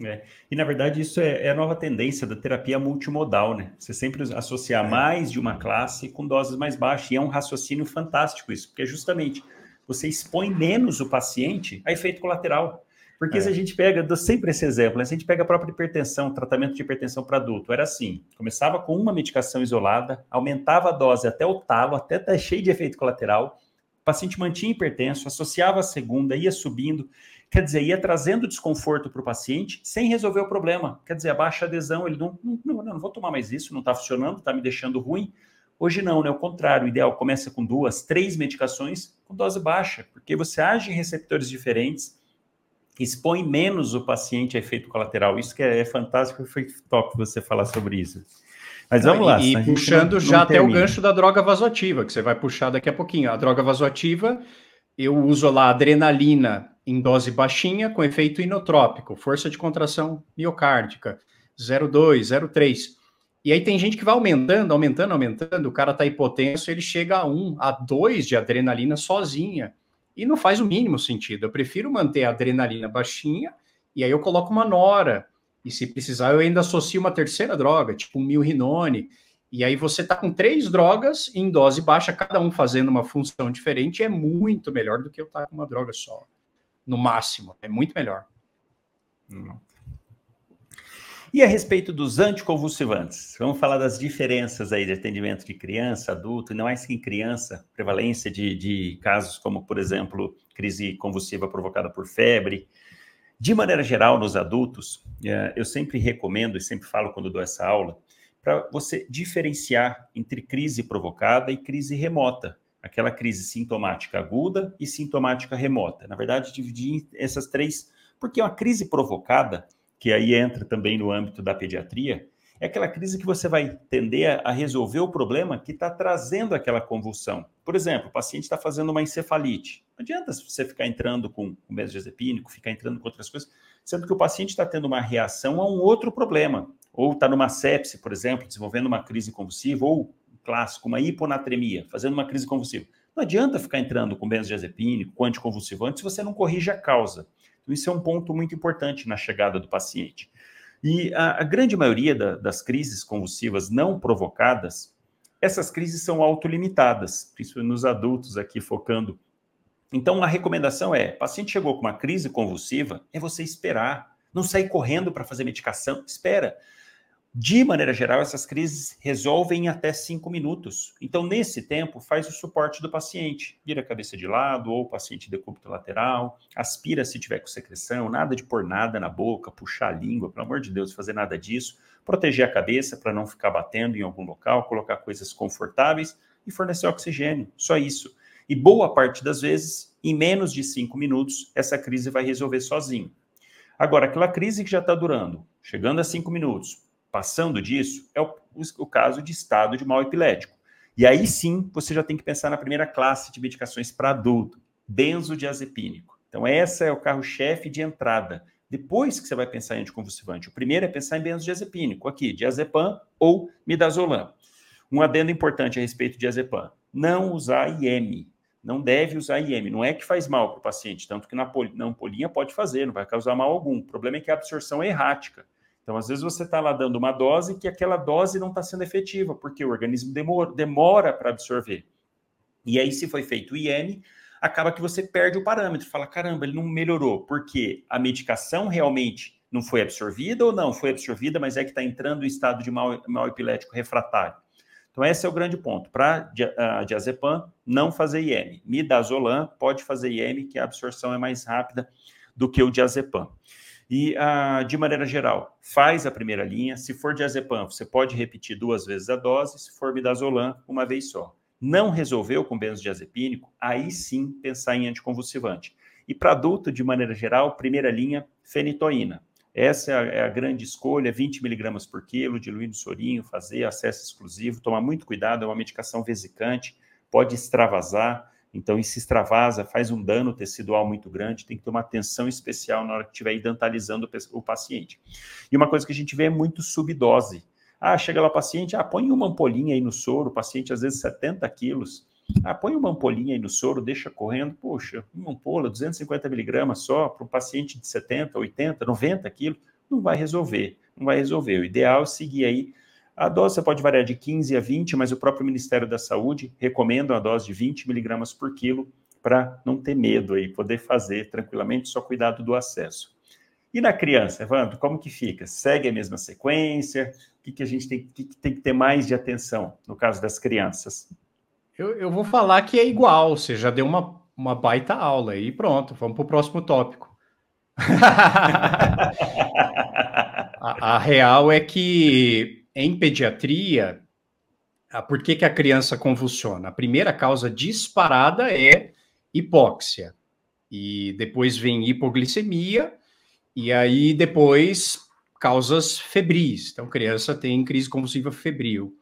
É. E na verdade isso é, é, a nova tendência da terapia multimodal, né? Você sempre associar é. mais de uma classe com doses mais baixas. E é um raciocínio fantástico isso, porque justamente você expõe menos o paciente a efeito colateral. Porque é. se a gente pega, dou sempre esse exemplo, né? se a gente pega a própria hipertensão, tratamento de hipertensão para adulto, era assim: começava com uma medicação isolada, aumentava a dose até o talo, até estar tá cheio de efeito colateral, o paciente mantinha hipertenso, associava a segunda, ia subindo, quer dizer, ia trazendo desconforto para o paciente sem resolver o problema. Quer dizer, a baixa adesão, ele não, não, não, não vou tomar mais isso, não está funcionando, está me deixando ruim. Hoje não, né? O contrário, o ideal começa com duas, três medicações com dose baixa, porque você age em receptores diferentes expõe menos o paciente a efeito colateral. Isso que é, é fantástico, foi top você falar sobre isso. Mas vamos lá. E, puxando não, já não até o gancho da droga vasoativa, que você vai puxar daqui a pouquinho. A droga vasoativa, eu uso lá adrenalina em dose baixinha com efeito inotrópico, força de contração miocárdica, 0,2, 0,3. E aí tem gente que vai aumentando, aumentando, aumentando, o cara tá hipotenso, ele chega a 1, a 2 de adrenalina sozinha. E não faz o mínimo sentido. Eu prefiro manter a adrenalina baixinha e aí eu coloco uma nora. E se precisar, eu ainda associo uma terceira droga, tipo um milrinone. E aí você está com três drogas em dose baixa, cada um fazendo uma função diferente, é muito melhor do que eu estar tá com uma droga só. No máximo, é muito melhor. Hum. E a respeito dos anticonvulsivantes, vamos falar das diferenças aí de atendimento de criança, adulto, e não mais que em criança, prevalência de, de casos como, por exemplo, crise convulsiva provocada por febre. De maneira geral, nos adultos, é, eu sempre recomendo e sempre falo quando dou essa aula, para você diferenciar entre crise provocada e crise remota. Aquela crise sintomática aguda e sintomática remota. Na verdade, dividir essas três, porque uma crise provocada que aí entra também no âmbito da pediatria, é aquela crise que você vai tender a resolver o problema que está trazendo aquela convulsão. Por exemplo, o paciente está fazendo uma encefalite. Não adianta você ficar entrando com o mesodiazepínico, ficar entrando com outras coisas, sendo que o paciente está tendo uma reação a um outro problema. Ou está numa sepse, por exemplo, desenvolvendo uma crise convulsiva, ou clássico, uma hiponatremia, fazendo uma crise convulsiva. Não adianta ficar entrando com benzodiazepínico, com anticonvulsivante, se você não corrige a causa. Então, isso é um ponto muito importante na chegada do paciente. E a, a grande maioria da, das crises convulsivas não provocadas, essas crises são autolimitadas, principalmente nos adultos aqui focando. Então, a recomendação é: paciente chegou com uma crise convulsiva, é você esperar. Não sair correndo para fazer medicação, espera. De maneira geral, essas crises resolvem em até cinco minutos. Então, nesse tempo, faz o suporte do paciente. Vira a cabeça de lado ou o paciente decúbito lateral, aspira se tiver com secreção, nada de pôr nada na boca, puxar a língua, pelo amor de Deus, fazer nada disso. Proteger a cabeça para não ficar batendo em algum local, colocar coisas confortáveis e fornecer oxigênio. Só isso. E boa parte das vezes, em menos de cinco minutos, essa crise vai resolver sozinho. Agora, aquela crise que já está durando, chegando a cinco minutos, passando disso, é o, o caso de estado de mal epilético. E aí sim, você já tem que pensar na primeira classe de medicações para adulto, benzodiazepínico. Então, essa é o carro-chefe de entrada. Depois que você vai pensar em anticonvulsivante, o primeiro é pensar em benzodiazepínico, aqui, diazepam ou midazolam. Um adendo importante a respeito de diazepam: não usar IM. Não deve usar IM. Não é que faz mal para o paciente, tanto que na, pol na ampolinha pode fazer, não vai causar mal algum. O problema é que a absorção é errática. Então, às vezes, você está lá dando uma dose que aquela dose não está sendo efetiva, porque o organismo demora, demora para absorver. E aí, se foi feito o IM, acaba que você perde o parâmetro. Fala, caramba, ele não melhorou, porque a medicação realmente não foi absorvida ou não foi absorvida, mas é que está entrando em estado de mal, mal epilético refratário. Então, esse é o grande ponto. Para uh, diazepam, não fazer IM. Midazolam pode fazer IM, que a absorção é mais rápida do que o diazepam. E, ah, de maneira geral, faz a primeira linha. Se for diazepam, você pode repetir duas vezes a dose. Se for midazolam, uma vez só. Não resolveu com benzodiazepínico, aí sim pensar em anticonvulsivante. E para adulto, de maneira geral, primeira linha, fenitoína. Essa é a, é a grande escolha, 20 miligramas por quilo, diluir no sorinho, fazer acesso exclusivo, tomar muito cuidado, é uma medicação vesicante, pode extravasar, então, isso extravasa, faz um dano tecidual muito grande, tem que ter uma atenção especial na hora que estiver idantalizando o paciente. E uma coisa que a gente vê é muito subdose. Ah, chega lá o paciente, ah, põe uma ampolinha aí no soro, o paciente às vezes 70 quilos. Ah, põe uma ampolinha aí no soro, deixa correndo. Poxa, uma ampola, 250 miligramas só, para um paciente de 70, 80, 90 quilos. não vai resolver, não vai resolver. O ideal é seguir aí. A dose pode variar de 15 a 20, mas o próprio Ministério da Saúde recomenda a dose de 20 miligramas por quilo para não ter medo aí, poder fazer tranquilamente, só cuidado do acesso. E na criança, Evandro, como que fica? Segue a mesma sequência? O que, que a gente tem que, tem que ter mais de atenção no caso das crianças? Eu, eu vou falar que é igual, você já deu uma, uma baita aula aí, pronto, vamos para o próximo tópico. a, a, real é que em pediatria, por que, que a criança convulsiona? A primeira causa disparada é hipóxia, e depois vem hipoglicemia, e aí depois causas febris. Então, criança tem crise convulsiva febril.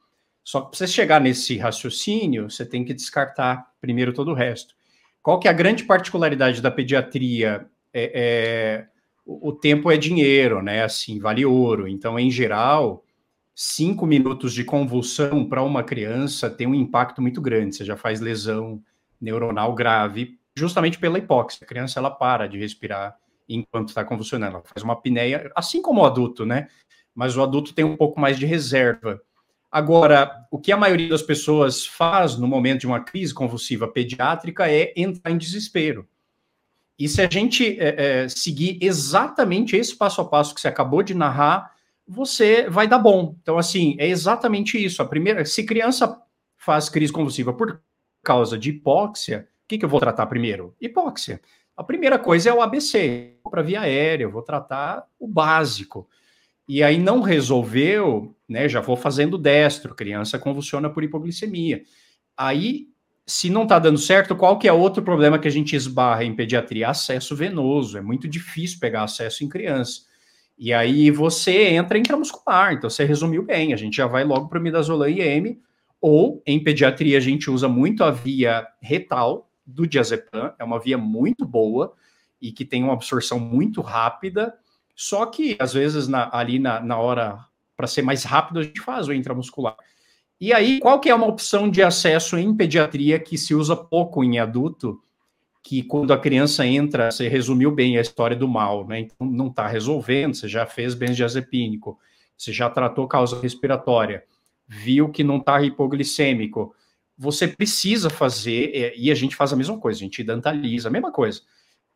Só que para você chegar nesse raciocínio, você tem que descartar primeiro todo o resto. Qual que é a grande particularidade da pediatria? É, é, o tempo é dinheiro, né? Assim, vale ouro. Então, em geral, cinco minutos de convulsão para uma criança tem um impacto muito grande. Você já faz lesão neuronal grave, justamente pela hipóxia. A criança ela para de respirar enquanto está convulsionando. Ela faz uma apneia, assim como o adulto, né? Mas o adulto tem um pouco mais de reserva. Agora, o que a maioria das pessoas faz no momento de uma crise convulsiva pediátrica é entrar em desespero. E se a gente é, é, seguir exatamente esse passo a passo que você acabou de narrar, você vai dar bom. Então, assim, é exatamente isso. A primeira, se criança faz crise convulsiva por causa de hipóxia, o que, que eu vou tratar primeiro? Hipóxia. A primeira coisa é o ABC, para via aérea, eu vou tratar o básico. E aí não resolveu, né? Já vou fazendo destro, criança convulsiona por hipoglicemia. Aí, se não está dando certo, qual que é outro problema que a gente esbarra em pediatria? Acesso venoso. É muito difícil pegar acesso em criança. E aí você entra intramuscular, então você resumiu bem, a gente já vai logo para o midazolam IM, ou em pediatria a gente usa muito a via retal, do diazepam, é uma via muito boa e que tem uma absorção muito rápida, só que às vezes na, ali na, na hora, para ser mais rápido, a gente faz o intramuscular. E aí, qual que é uma opção de acesso em pediatria que se usa pouco em adulto, que quando a criança entra, você resumiu bem a história do mal, né? Então não está resolvendo, você já fez benzodiazepínico, você já tratou causa respiratória, viu que não está hipoglicêmico, você precisa fazer, e a gente faz a mesma coisa, a gente dentaliza, a mesma coisa.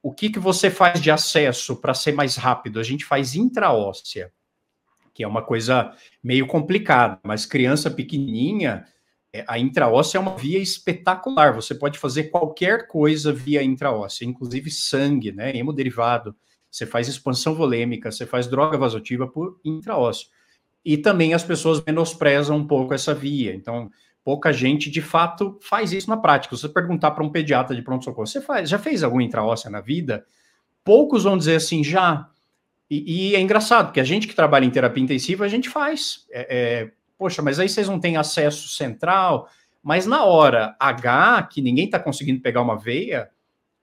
O que, que você faz de acesso para ser mais rápido? A gente faz intraóssea, que é uma coisa meio complicada, mas criança pequenininha, a intraóssea é uma via espetacular. Você pode fazer qualquer coisa via intraóssea, inclusive sangue, né, hemoderivado. Você faz expansão volêmica, você faz droga vasotiva por intraósseo. E também as pessoas menosprezam um pouco essa via. Então, pouca gente de fato faz isso na prática. Se você perguntar para um pediatra de pronto-socorro, você faz, já fez algum intraóssea na vida? Poucos vão dizer assim, já. E, e, é engraçado, porque a gente que trabalha em terapia intensiva, a gente faz. É, é, poxa, mas aí vocês não têm acesso central. Mas na hora H, que ninguém está conseguindo pegar uma veia,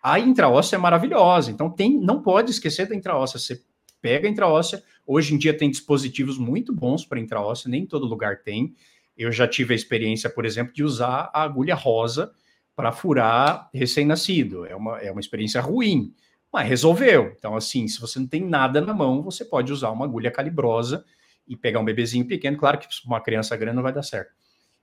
a intraóssea é maravilhosa. Então tem, não pode esquecer da intraóssea. Você pega a intraóssea. Hoje em dia tem dispositivos muito bons para intraóssea, nem todo lugar tem. Eu já tive a experiência, por exemplo, de usar a agulha rosa para furar recém-nascido. É uma, é uma experiência ruim, mas resolveu. Então, assim, se você não tem nada na mão, você pode usar uma agulha calibrosa e pegar um bebezinho pequeno. Claro que uma criança grande não vai dar certo.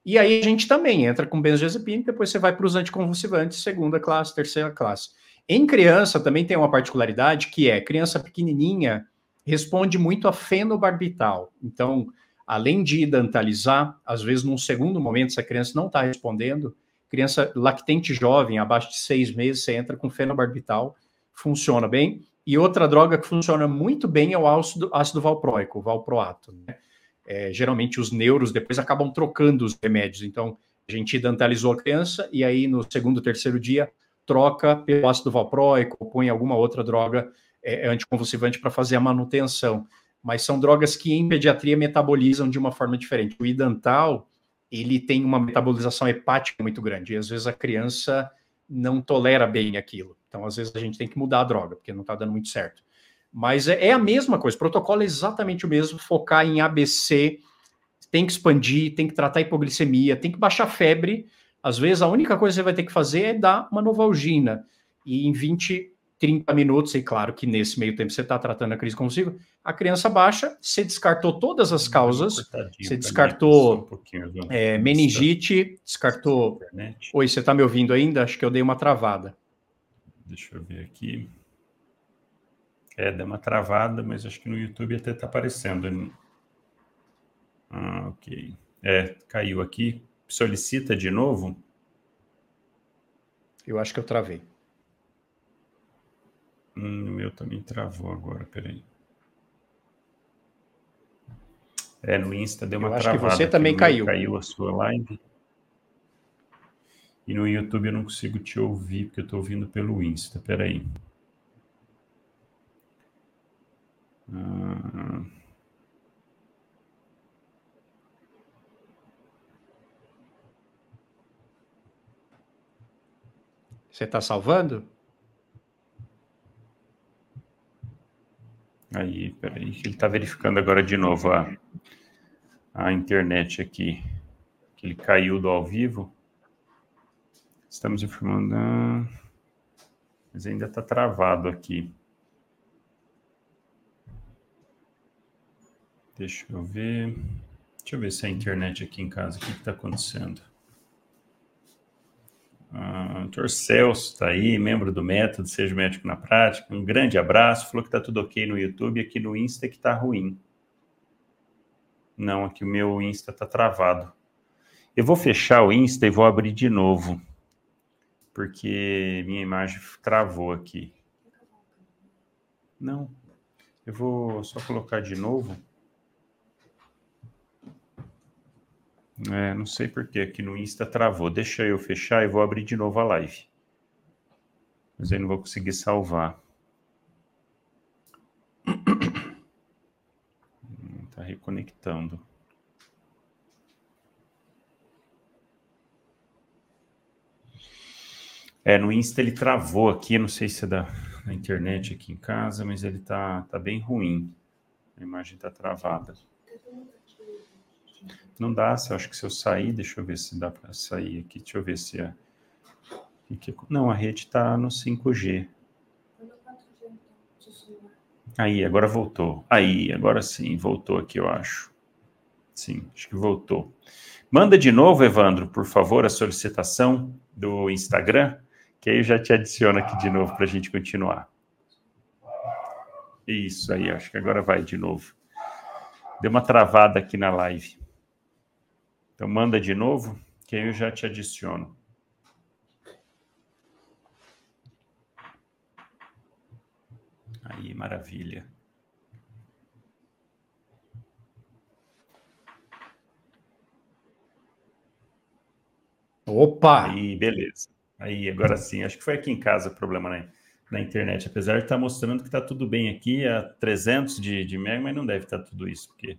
E aí a gente também entra com benzodiazepina, depois você vai para os anticonvulsivantes, segunda classe, terceira classe. Em criança também tem uma particularidade que é criança pequenininha responde muito a fenobarbital. Então, além de dentalizar, às vezes num segundo momento, se a criança não está respondendo, criança lactente jovem, abaixo de seis meses, você entra com fenobarbital, funciona bem. E outra droga que funciona muito bem é o ácido, ácido valproico, o valproato. Né? É, geralmente os neuros depois acabam trocando os remédios. Então, a gente dentalizou a criança e aí no segundo, terceiro dia troca pelo ácido valproico, ou põe alguma outra droga é, anticonvulsivante para fazer a manutenção mas são drogas que em pediatria metabolizam de uma forma diferente. O idantal, ele tem uma metabolização hepática muito grande, e às vezes a criança não tolera bem aquilo. Então, às vezes a gente tem que mudar a droga, porque não está dando muito certo. Mas é, é, a mesma coisa, o protocolo é exatamente o mesmo, focar em ABC, tem que expandir, tem que tratar hipoglicemia, tem que baixar febre. Às vezes a única coisa que você vai ter que fazer é dar uma novalgina. E em 20, 30 minutos, e claro que nesse meio tempo você está tratando a crise consigo, a criança baixa, você descartou todas as causas, você descartou um é, meningite, descartou... Oi, você está me ouvindo ainda? Acho que eu dei uma travada. Deixa eu ver aqui. É, deu uma travada, mas acho que no YouTube até está aparecendo. Ah, ok. É, caiu aqui. Solicita de novo. Eu acho que eu travei. Hum, o meu também travou agora, peraí. É, no Insta deu uma eu acho travada. que você também caiu. Caiu a sua live. E no YouTube eu não consigo te ouvir, porque eu estou ouvindo pelo Insta. Peraí. Ah... Você está salvando? Aí, peraí, ele está verificando agora de novo a, a internet aqui, que ele caiu do ao vivo. Estamos informando, mas ainda está travado aqui. Deixa eu ver. Deixa eu ver se a internet aqui em casa, o que está acontecendo. Uh, Dr. Celso está aí, membro do método Seja Médico na Prática. Um grande abraço. Falou que está tudo ok no YouTube, aqui no Insta que está ruim. Não, aqui o meu Insta está travado. Eu vou fechar o Insta e vou abrir de novo, porque minha imagem travou aqui. Não, eu vou só colocar de novo. É, não sei porque aqui no Insta travou. Deixa eu fechar e vou abrir de novo a live. Mas aí não vou conseguir salvar. Tá reconectando. É, no Insta ele travou aqui, não sei se é da, da internet aqui em casa, mas ele tá, tá bem ruim. A imagem tá travada. Não dá, eu acho que se eu sair, deixa eu ver se dá para sair aqui, deixa eu ver se é. Não, a rede está no 5G. Aí, agora voltou. Aí, agora sim, voltou aqui, eu acho. Sim, acho que voltou. Manda de novo, Evandro, por favor, a solicitação do Instagram, que aí eu já te adiciono aqui de novo para a gente continuar. Isso aí, acho que agora vai de novo. Deu uma travada aqui na live. Então, manda de novo, que aí eu já te adiciono. Aí, maravilha. Opa! Aí, beleza. Aí, agora sim. Acho que foi aqui em casa o problema né? na internet. Apesar de estar mostrando que está tudo bem aqui, a 300 de, de mega, mas não deve estar tudo isso, porque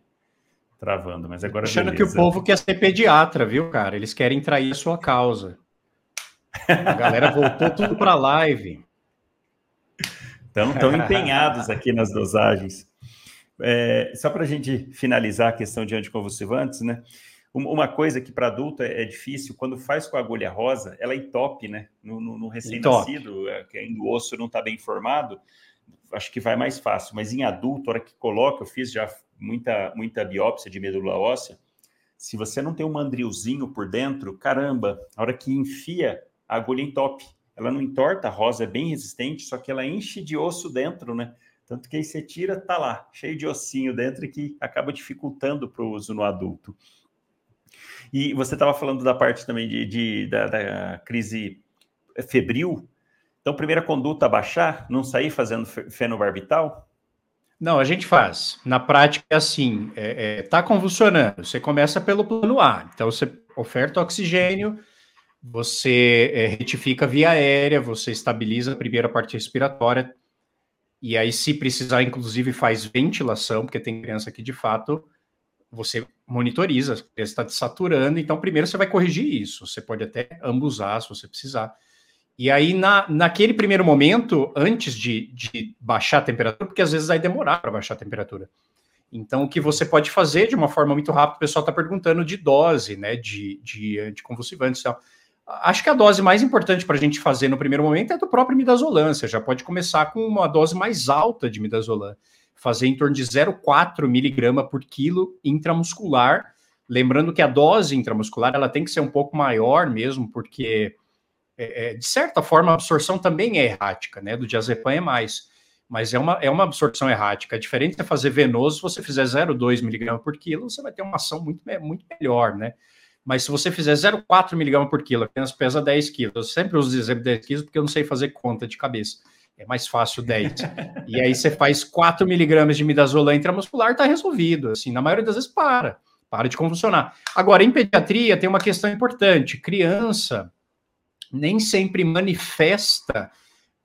travando, mas agora. Achando beleza. que o povo quer ser pediatra, viu, cara? Eles querem trair a sua causa. A galera voltou tudo para live. Então, estão empenhados aqui nas dosagens. É, só para a gente finalizar a questão de anticonvulsivantes, né? Uma coisa que para adulto é, é, difícil, quando faz com a agulha rosa, ela entope, né? No, no, no recém-nascido, é, que ainda o osso não está bem formado, acho que vai mais fácil. Mas em adulto, a hora que coloca, eu fiz já muita, muita biópsia de medula óssea, se você não tem um mandrilzinho por dentro, caramba, a hora que enfia, a agulha entope. Ela não entorta, a rosa é bem resistente, só que ela enche de osso dentro, né? Tanto que aí você tira, tá lá, cheio de ossinho dentro, que acaba dificultando para o uso no adulto. E você estava falando da parte também de, de da, da, crise febril. Então, primeira conduta, baixar, não sair fazendo fenobarbital? Não, a gente faz. Na prática é assim, é, é, tá convulsionando, você começa pelo plano A, então você oferta oxigênio, você é, retifica via aérea, você estabiliza a primeira parte respiratória, e aí se precisar, inclusive, faz ventilação, porque tem criança que, de fato, você monitoriza, a criança está saturando, então primeiro você vai corrigir isso, você pode até ambusar se você precisar, e aí, na, naquele primeiro momento, antes de, de baixar a temperatura, porque às vezes vai demorar para baixar a temperatura. Então, o que você pode fazer de uma forma muito rápida, o pessoal está perguntando de dose, né, de, de anticonvulsivantes e tal. Acho que a dose mais importante para a gente fazer no primeiro momento é do próprio midazolam. Você já pode começar com uma dose mais alta de midazolam, fazer em torno de 0,4 miligrama por quilo intramuscular. Lembrando que a dose intramuscular ela tem que ser um pouco maior mesmo, porque é, é de certa forma a absorção também é errática, né? Do diazepam é mais, mas é uma, é uma absorção errática. A diferença é fazer venoso, se você fizer 0,2 miligrama por quilo, você vai ter uma ação muito, muito melhor, né? Mas se você fizer 0,4 miligrama por quilo, a criança pesa 10 quilos. Eu sempre uso o exemplo de 10 quilos porque eu não sei fazer conta de cabeça. É mais fácil 10. e aí você faz 4 miligramas de midazolam intramuscular, está resolvido. Assim, na maioria das vezes para. Para de convulsionar. Agora, em pediatria, tem uma questão importante. Criança nem sempre manifesta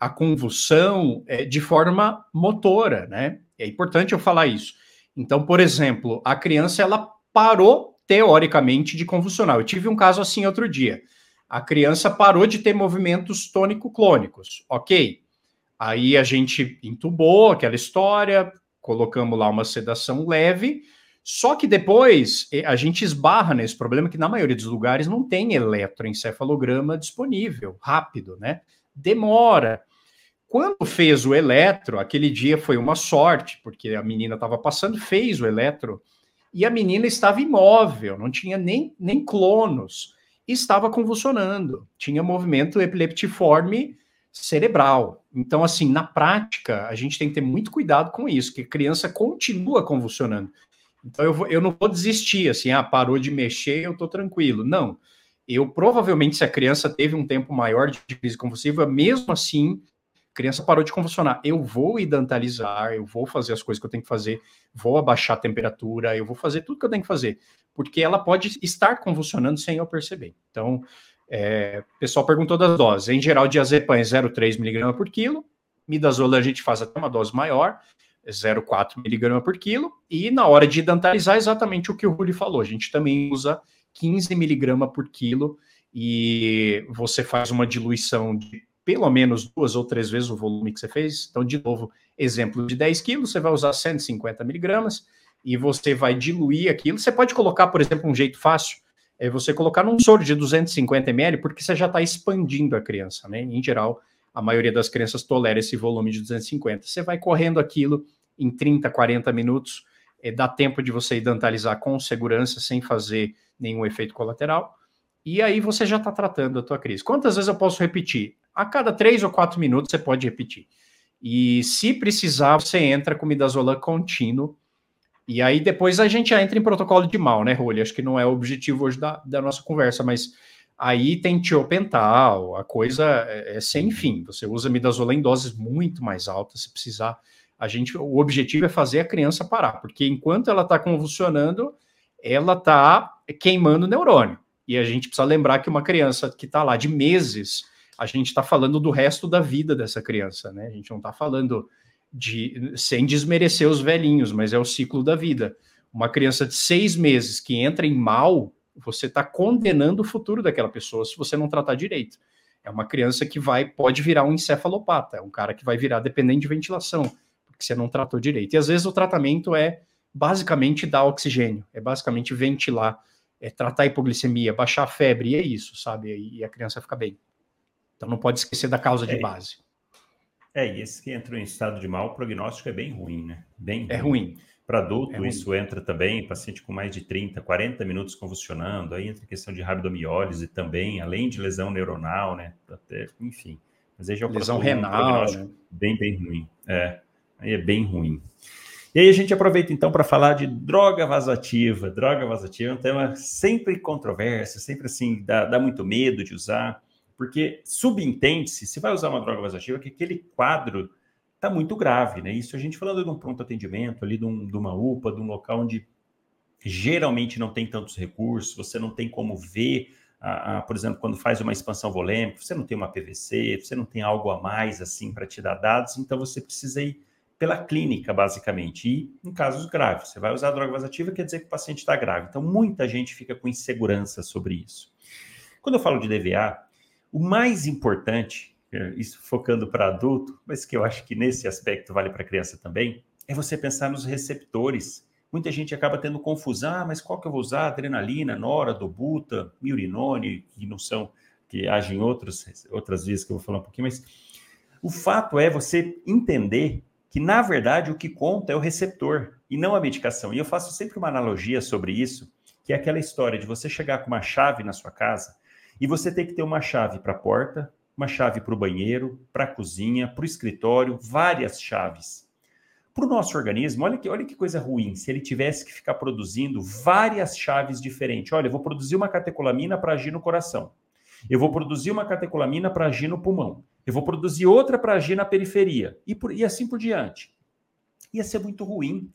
a convulsão é, de forma motora, né? É importante eu falar isso. Então, por exemplo, a criança ela parou teoricamente, de convulsionar. Eu tive um caso assim outro dia. A criança parou de ter movimentos tônico-clônicos. Ok. Aí a gente entubou aquela história, colocamos lá uma sedação leve, só que depois a gente esbarra nesse problema que na maioria dos lugares não tem eletroencefalograma disponível, rápido, né? Demora. Quando fez o eletro, aquele dia foi uma sorte, porque a menina estava passando, fez o eletro, e a menina estava imóvel, não tinha nem, nem clonos, estava convulsionando, tinha movimento epileptiforme cerebral. Então, assim, na prática, a gente tem que ter muito cuidado com isso, que a criança continua convulsionando. Então, eu, vou, eu não vou desistir, assim, ah, parou de mexer, eu estou tranquilo. Não. Eu provavelmente, se a criança teve um tempo maior de crise convulsiva, mesmo assim, criança parou de convulsionar. Eu vou idantalizar, eu vou fazer as coisas que eu tenho que fazer, vou abaixar a temperatura, eu vou fazer tudo que eu tenho que fazer, porque ela pode estar convulsionando sem eu perceber. Então, é, o pessoal perguntou das doses. Em geral, diazepam é 0,3 mg por quilo, midazolam a gente faz até uma dose maior, 0,4 mg por quilo, e na hora de idantalizar, exatamente o que o Rui falou, a gente também usa 15 mg por quilo, e você faz uma diluição de pelo menos duas ou três vezes o volume que você fez. Então, de novo, exemplo de 10 quilos, você vai usar 150 miligramas e você vai diluir aquilo. Você pode colocar, por exemplo, um jeito fácil, é você colocar num soro de 250 ml, porque você já está expandindo a criança, né? Em geral, a maioria das crianças tolera esse volume de 250. Você vai correndo aquilo em 30, 40 minutos, é, dá tempo de você idantalizar com segurança, sem fazer nenhum efeito colateral. E aí você já está tratando a tua crise. Quantas vezes eu posso repetir? A cada três ou quatro minutos você pode repetir. E se precisar, você entra com midazolam contínuo. E aí depois a gente já entra em protocolo de mal, né, Rolê? Acho que não é o objetivo hoje da, da nossa conversa, mas aí tem tiopental, a coisa é, é sem fim. Você usa midazolam em doses muito mais altas, se precisar. A gente, o objetivo é fazer a criança parar, porque enquanto ela está convulsionando, ela está queimando o neurônio. E a gente precisa lembrar que uma criança que está lá de meses a gente está falando do resto da vida dessa criança, né? A gente não está falando de sem desmerecer os velhinhos, mas é o ciclo da vida. Uma criança de seis meses que entra em mal, você está condenando o futuro daquela pessoa se você não tratar direito. É uma criança que vai pode virar um encefalopata, é um cara que vai virar dependente de ventilação, porque você não tratou direito. E às vezes o tratamento é basicamente dar oxigênio, é basicamente ventilar, é tratar a hipoglicemia, baixar a febre, e é isso, sabe? E a criança fica bem. Então não pode esquecer da causa de é, base. É, e esse que entra em estado de mal, o prognóstico é bem ruim, né? Bem é ruim. Para adulto, é isso entra também, paciente com mais de 30, 40 minutos convulsionando, aí entra questão de rabdomiólise também, além de lesão neuronal, né? Até, enfim. Mas aí já é lesão renal, né? bem, bem ruim. É, aí é bem ruim. E aí a gente aproveita então para falar de droga vasativa. Droga vasativa é um tema sempre controverso, sempre assim, dá, dá muito medo de usar. Porque subentende-se, se vai usar uma droga vasoativa, que aquele quadro está muito grave, né? Isso a gente falando de um pronto atendimento, ali de, um, de uma UPA, de um local onde geralmente não tem tantos recursos, você não tem como ver, a, a, por exemplo, quando faz uma expansão volêmica, você não tem uma PVC, você não tem algo a mais assim para te dar dados, então você precisa ir pela clínica, basicamente. E em casos graves, você vai usar droga vasativa, quer dizer que o paciente está grave. Então, muita gente fica com insegurança sobre isso. Quando eu falo de DVA, o mais importante, é, isso focando para adulto, mas que eu acho que nesse aspecto vale para criança também, é você pensar nos receptores. Muita gente acaba tendo confusão, ah, mas qual que eu vou usar? Adrenalina, nora, dobuta, miurinone, que não são que age em outros, outras vezes que eu vou falar um pouquinho, mas o fato é você entender que, na verdade, o que conta é o receptor e não a medicação. E eu faço sempre uma analogia sobre isso, que é aquela história de você chegar com uma chave na sua casa e você ter que ter uma chave para a porta, uma chave para o banheiro, para a cozinha, para o escritório, várias chaves. Para o nosso organismo, olha que, olha que coisa ruim, se ele tivesse que ficar produzindo várias chaves diferentes. Olha, eu vou produzir uma catecolamina para agir no coração. Eu vou produzir uma catecolamina para agir no pulmão. Eu vou produzir outra para agir na periferia. E, por, e assim por diante. Ia ser muito ruim.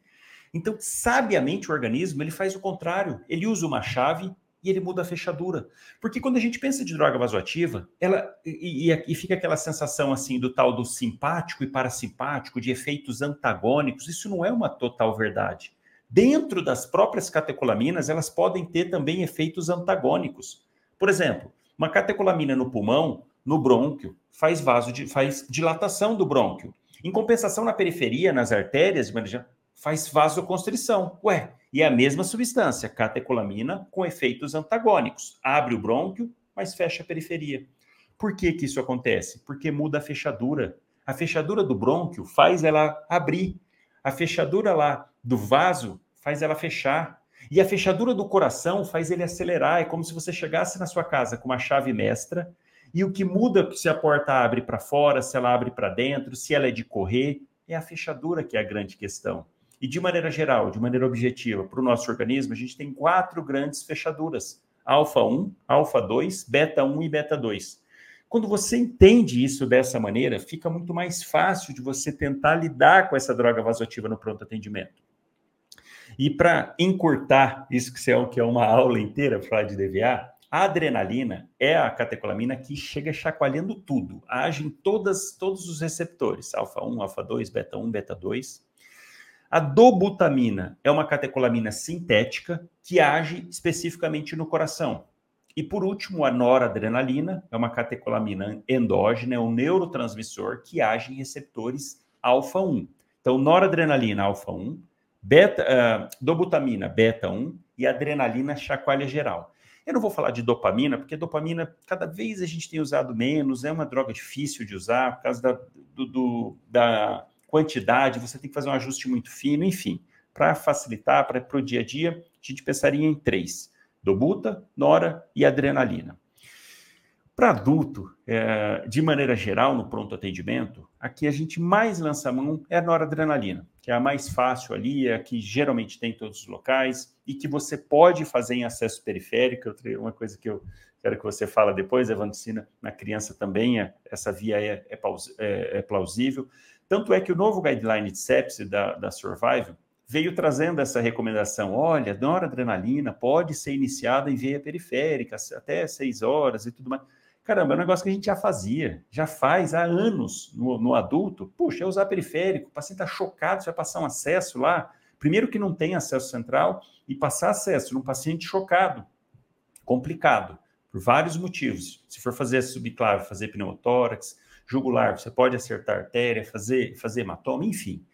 Então, sabiamente, o organismo ele faz o contrário. Ele usa uma chave e ele muda a fechadura. Porque quando a gente pensa de droga vasoativa, ela e, e, e, fica aquela sensação assim do tal do simpático e parasimpático, de efeitos antagônicos, isso não é uma total verdade. Dentro das próprias catecolaminas, elas podem ter também efeitos antagônicos. Por exemplo, uma catecolamina no pulmão, no brônquio, faz vaso de, faz dilatação do brônquio. Em compensação, na periferia, nas artérias, faz vasoconstrição. Ué, e a mesma substância, catecolamina, com efeitos antagônicos. Abre o brônquio, mas fecha a periferia. Por que, que isso acontece? Porque muda a fechadura. A fechadura do brônquio faz ela abrir. A fechadura lá do vaso faz ela fechar. E a fechadura do coração faz ele acelerar. É como se você chegasse na sua casa com uma chave mestra e o que muda se a porta abre para fora, se ela abre para dentro, se ela é de correr, é a fechadura que é a grande questão. E de maneira geral, de maneira objetiva, para o nosso organismo, a gente tem quatro grandes fechaduras: alfa 1, alfa 2, beta 1 e beta 2. Quando você entende isso dessa maneira, fica muito mais fácil de você tentar lidar com essa droga vasoativa no pronto atendimento. E para encurtar isso que é uma aula inteira para falar de DVA, a adrenalina é a catecolamina que chega chacoalhando tudo, age em todas, todos os receptores, alfa 1, alfa 2, beta 1, beta 2. A dobutamina é uma catecolamina sintética que age especificamente no coração. E por último, a noradrenalina é uma catecolamina endógena, é um neurotransmissor que age em receptores alfa 1. Então, noradrenalina alfa 1, beta, uh, dobutamina beta 1 e adrenalina chacoalha geral. Eu não vou falar de dopamina, porque dopamina cada vez a gente tem usado menos, é uma droga difícil de usar, por causa da, do, do, da quantidade, você tem que fazer um ajuste muito fino, enfim. Para facilitar, para o dia a dia, a gente pensaria em três: dobuta, nora e adrenalina. Para adulto, é, de maneira geral, no pronto atendimento, aqui a gente mais lança a mão é a noradrenalina, que é a mais fácil ali, é a que geralmente tem em todos os locais e que você pode fazer em acesso periférico. Uma coisa que eu quero que você fala depois, Evancina, na criança também, é, essa via é, é, é, é, plausível. Tanto é que o novo guideline de sepsis da, da Survival veio trazendo essa recomendação: olha, noradrenalina pode ser iniciada em via periférica, até seis horas e tudo mais. Caramba, é um negócio que a gente já fazia, já faz há anos no, no adulto. Puxa, é usar periférico, o paciente está chocado, você vai passar um acesso lá. Primeiro que não tem acesso central e passar acesso num paciente chocado, complicado, por vários motivos. Se for fazer subclave, fazer pneumotórax, jugular, você pode acertar artéria, fazer, fazer hematoma, enfim.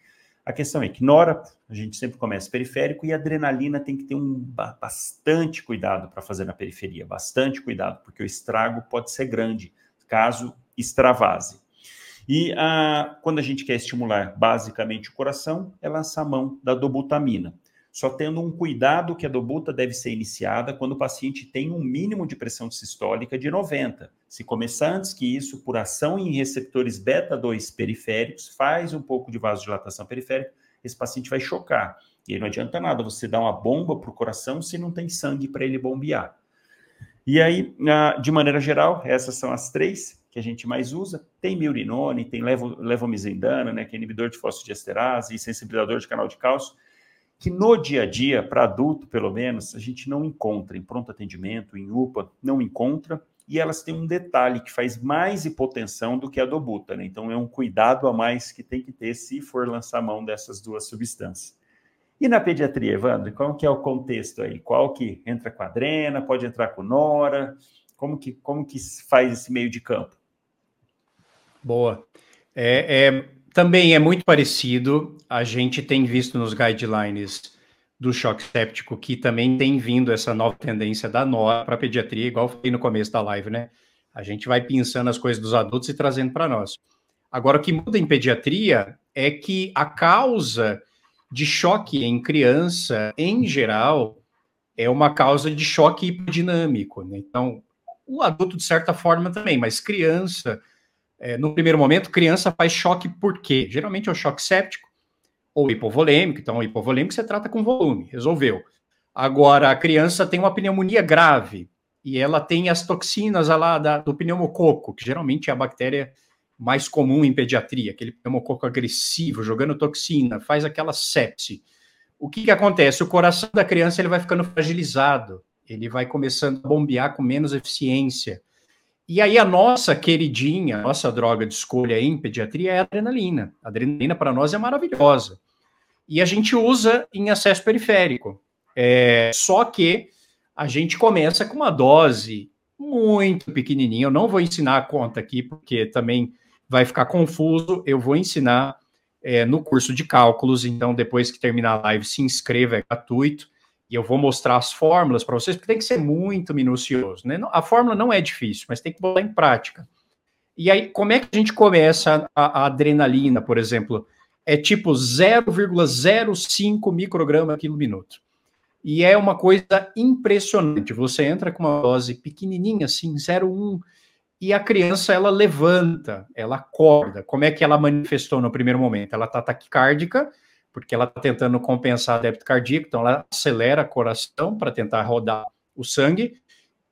A questão é que nora, a gente sempre começa periférico e adrenalina tem que ter um bastante cuidado para fazer na periferia, bastante cuidado, porque o estrago pode ser grande, caso extravase. E ah, quando a gente quer estimular basicamente o coração, é lançar a mão da dobutamina só tendo um cuidado que a dobuta deve ser iniciada quando o paciente tem um mínimo de pressão sistólica de 90. Se começar antes que isso, por ação em receptores beta-2 periféricos, faz um pouco de vasodilatação periférica, esse paciente vai chocar. E aí não adianta nada você dar uma bomba para o coração se não tem sangue para ele bombear. E aí, de maneira geral, essas são as três que a gente mais usa. Tem miurinone, tem levomizendana, né, que é inibidor de fosfodiesterase e sensibilizador de canal de cálcio que no dia a dia, para adulto pelo menos, a gente não encontra em pronto atendimento, em UPA, não encontra, e elas têm um detalhe que faz mais hipotensão do que a dobuta, né? Então é um cuidado a mais que tem que ter se for lançar mão dessas duas substâncias. E na pediatria, Evandro, qual que é o contexto aí? Qual que entra com a adrena, pode entrar com nora? Como que, como que faz esse meio de campo? Boa. É, é, também é muito parecido. A gente tem visto nos guidelines do choque séptico que também tem vindo essa nova tendência da NOA para pediatria, igual foi no começo da live, né? A gente vai pensando as coisas dos adultos e trazendo para nós. Agora, o que muda em pediatria é que a causa de choque em criança, em geral, é uma causa de choque hipodinâmico. Né? Então, o adulto, de certa forma, também, mas criança, é, no primeiro momento, criança faz choque por quê? Geralmente é o choque séptico ou hipovolêmico. Então, hipovolêmico você trata com volume, resolveu. Agora, a criança tem uma pneumonia grave e ela tem as toxinas lá da, do pneumococo, que geralmente é a bactéria mais comum em pediatria, aquele pneumococo agressivo, jogando toxina, faz aquela sepse. O que, que acontece? O coração da criança ele vai ficando fragilizado, ele vai começando a bombear com menos eficiência. E aí a nossa queridinha, nossa droga de escolha em pediatria é a adrenalina. A adrenalina para nós é maravilhosa. E a gente usa em acesso periférico. É, só que a gente começa com uma dose muito pequenininha. Eu não vou ensinar a conta aqui, porque também vai ficar confuso. Eu vou ensinar é, no curso de cálculos, então depois que terminar a live, se inscreva, é gratuito. E eu vou mostrar as fórmulas para vocês, porque tem que ser muito minucioso. Né? A fórmula não é difícil, mas tem que botar em prática. E aí, como é que a gente começa a, a adrenalina, por exemplo? É tipo 0,05 micrograma quilo minuto. E é uma coisa impressionante. Você entra com uma dose pequenininha, assim, 0,1 e a criança ela levanta, ela acorda. Como é que ela manifestou no primeiro momento? Ela está taquicárdica, porque ela está tentando compensar débito cardíaco, então ela acelera o coração para tentar rodar o sangue.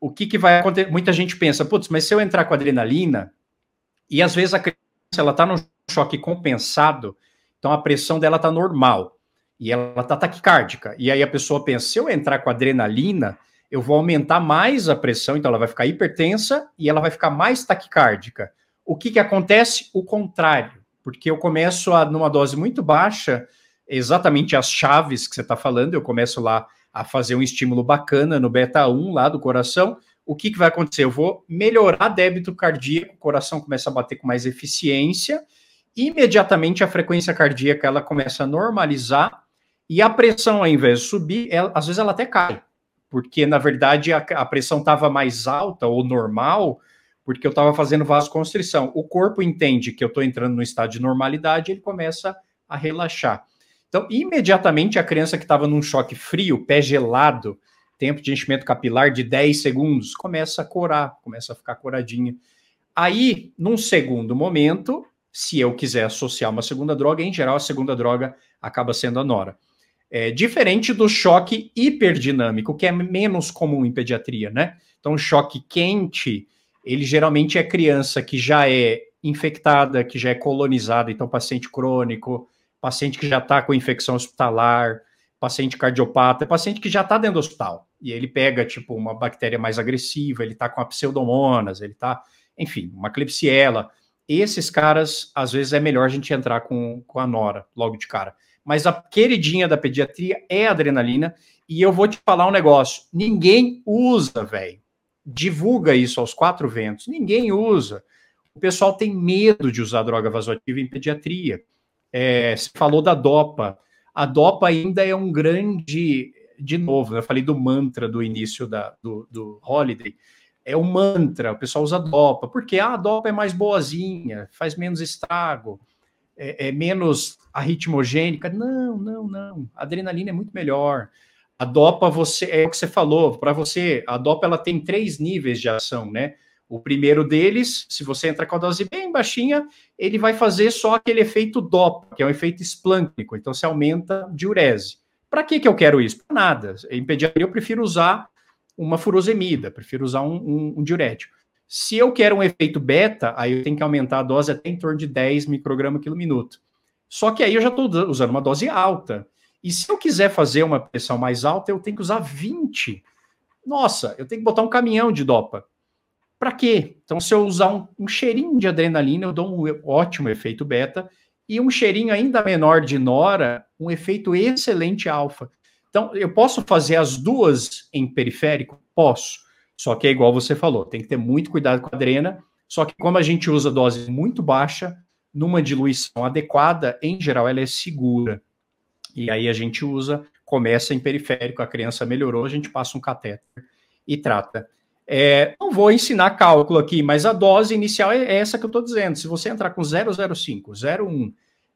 O que, que vai acontecer? Muita gente pensa, putz, mas se eu entrar com adrenalina, e às vezes a criança ela está no choque compensado, então a pressão dela está normal e ela está taquicárdica. E aí a pessoa pensa, se eu entrar com adrenalina, eu vou aumentar mais a pressão, então ela vai ficar hipertensa e ela vai ficar mais taquicárdica. O que, que acontece? O contrário, porque eu começo a, numa dose muito baixa, exatamente as chaves que você está falando, eu começo lá a fazer um estímulo bacana no beta 1 lá do coração. O que, que vai acontecer? Eu vou melhorar débito cardíaco, o coração começa a bater com mais eficiência, imediatamente a frequência cardíaca ela começa a normalizar e a pressão, ao invés de subir, ela, às vezes ela até cai porque na verdade a, a pressão estava mais alta ou normal, porque eu estava fazendo vasoconstrição. O corpo entende que eu estou entrando no estado de normalidade, ele começa a relaxar. Então, imediatamente a criança que estava num choque frio, pé gelado, tempo de enchimento capilar de 10 segundos, começa a corar, começa a ficar coradinha. Aí, num segundo momento, se eu quiser associar uma segunda droga, em geral a segunda droga acaba sendo a nora. É, diferente do choque hiperdinâmico, que é menos comum em pediatria, né? Então, o choque quente, ele geralmente é criança que já é infectada, que já é colonizada, então paciente crônico, paciente que já está com infecção hospitalar, paciente cardiopata, paciente que já está dentro do hospital. E ele pega, tipo, uma bactéria mais agressiva, ele está com a pseudomonas, ele está, enfim, uma Klebsiella. Esses caras, às vezes, é melhor a gente entrar com, com a nora logo de cara mas a queridinha da pediatria é a adrenalina. E eu vou te falar um negócio: ninguém usa, velho. Divulga isso aos quatro ventos. Ninguém usa. O pessoal tem medo de usar droga vasoativa em pediatria. É, você falou da DOPA. A DOPA ainda é um grande. De novo, eu falei do mantra do início da, do, do Holiday. É um mantra, o pessoal usa DOPA, porque ah, a DOPA é mais boazinha, faz menos estrago é, é menos arritmogênica. Não, não, não. A adrenalina é muito melhor. A dopa você é o que você falou, para você, a dopa ela tem três níveis de ação, né? O primeiro deles, se você entrar com a dose bem baixinha, ele vai fazer só aquele efeito dopa, que é um efeito esplântico, então você aumenta diurese. Para que, que eu quero isso? Para nada. Em pediatria eu prefiro usar uma furosemida, prefiro usar um, um, um diurético. Se eu quero um efeito beta, aí eu tenho que aumentar a dose até em torno de 10 microgramas quilo minuto. Só que aí eu já estou usando uma dose alta. E se eu quiser fazer uma pressão mais alta, eu tenho que usar 20. Nossa, eu tenho que botar um caminhão de dopa. Para quê? Então, se eu usar um, um, cheirinho de adrenalina, eu dou um ótimo efeito beta. E um cheirinho ainda menor de nora, um efeito excelente alfa. Então, eu posso fazer as duas em periférico? Posso. Só que é igual você falou, tem que ter muito cuidado com a drena. Só que como a gente usa dose muito baixa, numa diluição adequada, em geral ela é segura. E aí a gente usa, começa em periférico, a criança melhorou, a gente passa um catéter e trata. É, não vou ensinar cálculo aqui, mas a dose inicial é essa que eu estou dizendo. Se você entrar com 0,05, 0,1,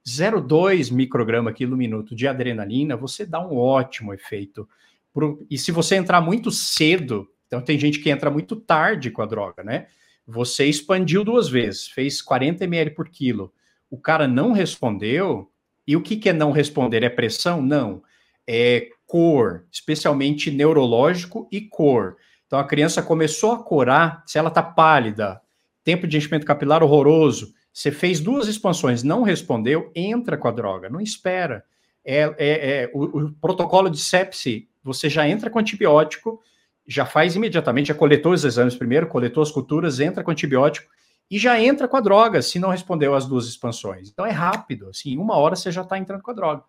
0,2 micrograma quilo minuto de adrenalina, você dá um ótimo efeito. Pro, e se você entrar muito cedo, então tem gente que entra muito tarde com a droga, né? Você expandiu duas vezes, fez 40 ml por quilo. O cara não respondeu. E o que, que é não responder? É pressão? Não. É cor, especialmente neurológico e cor. Então a criança começou a corar, se ela está pálida, tempo de enchimento capilar horroroso, você fez duas expansões, não respondeu, entra com a droga, não espera. É, é, é o, o, protocolo de sepsi, você já entra com antibiótico, já faz imediatamente, já coletou os exames primeiro, coletou as culturas, entra com antibiótico e já entra com a droga, se não respondeu as duas expansões. Então é rápido, assim, uma hora você já está entrando com a droga.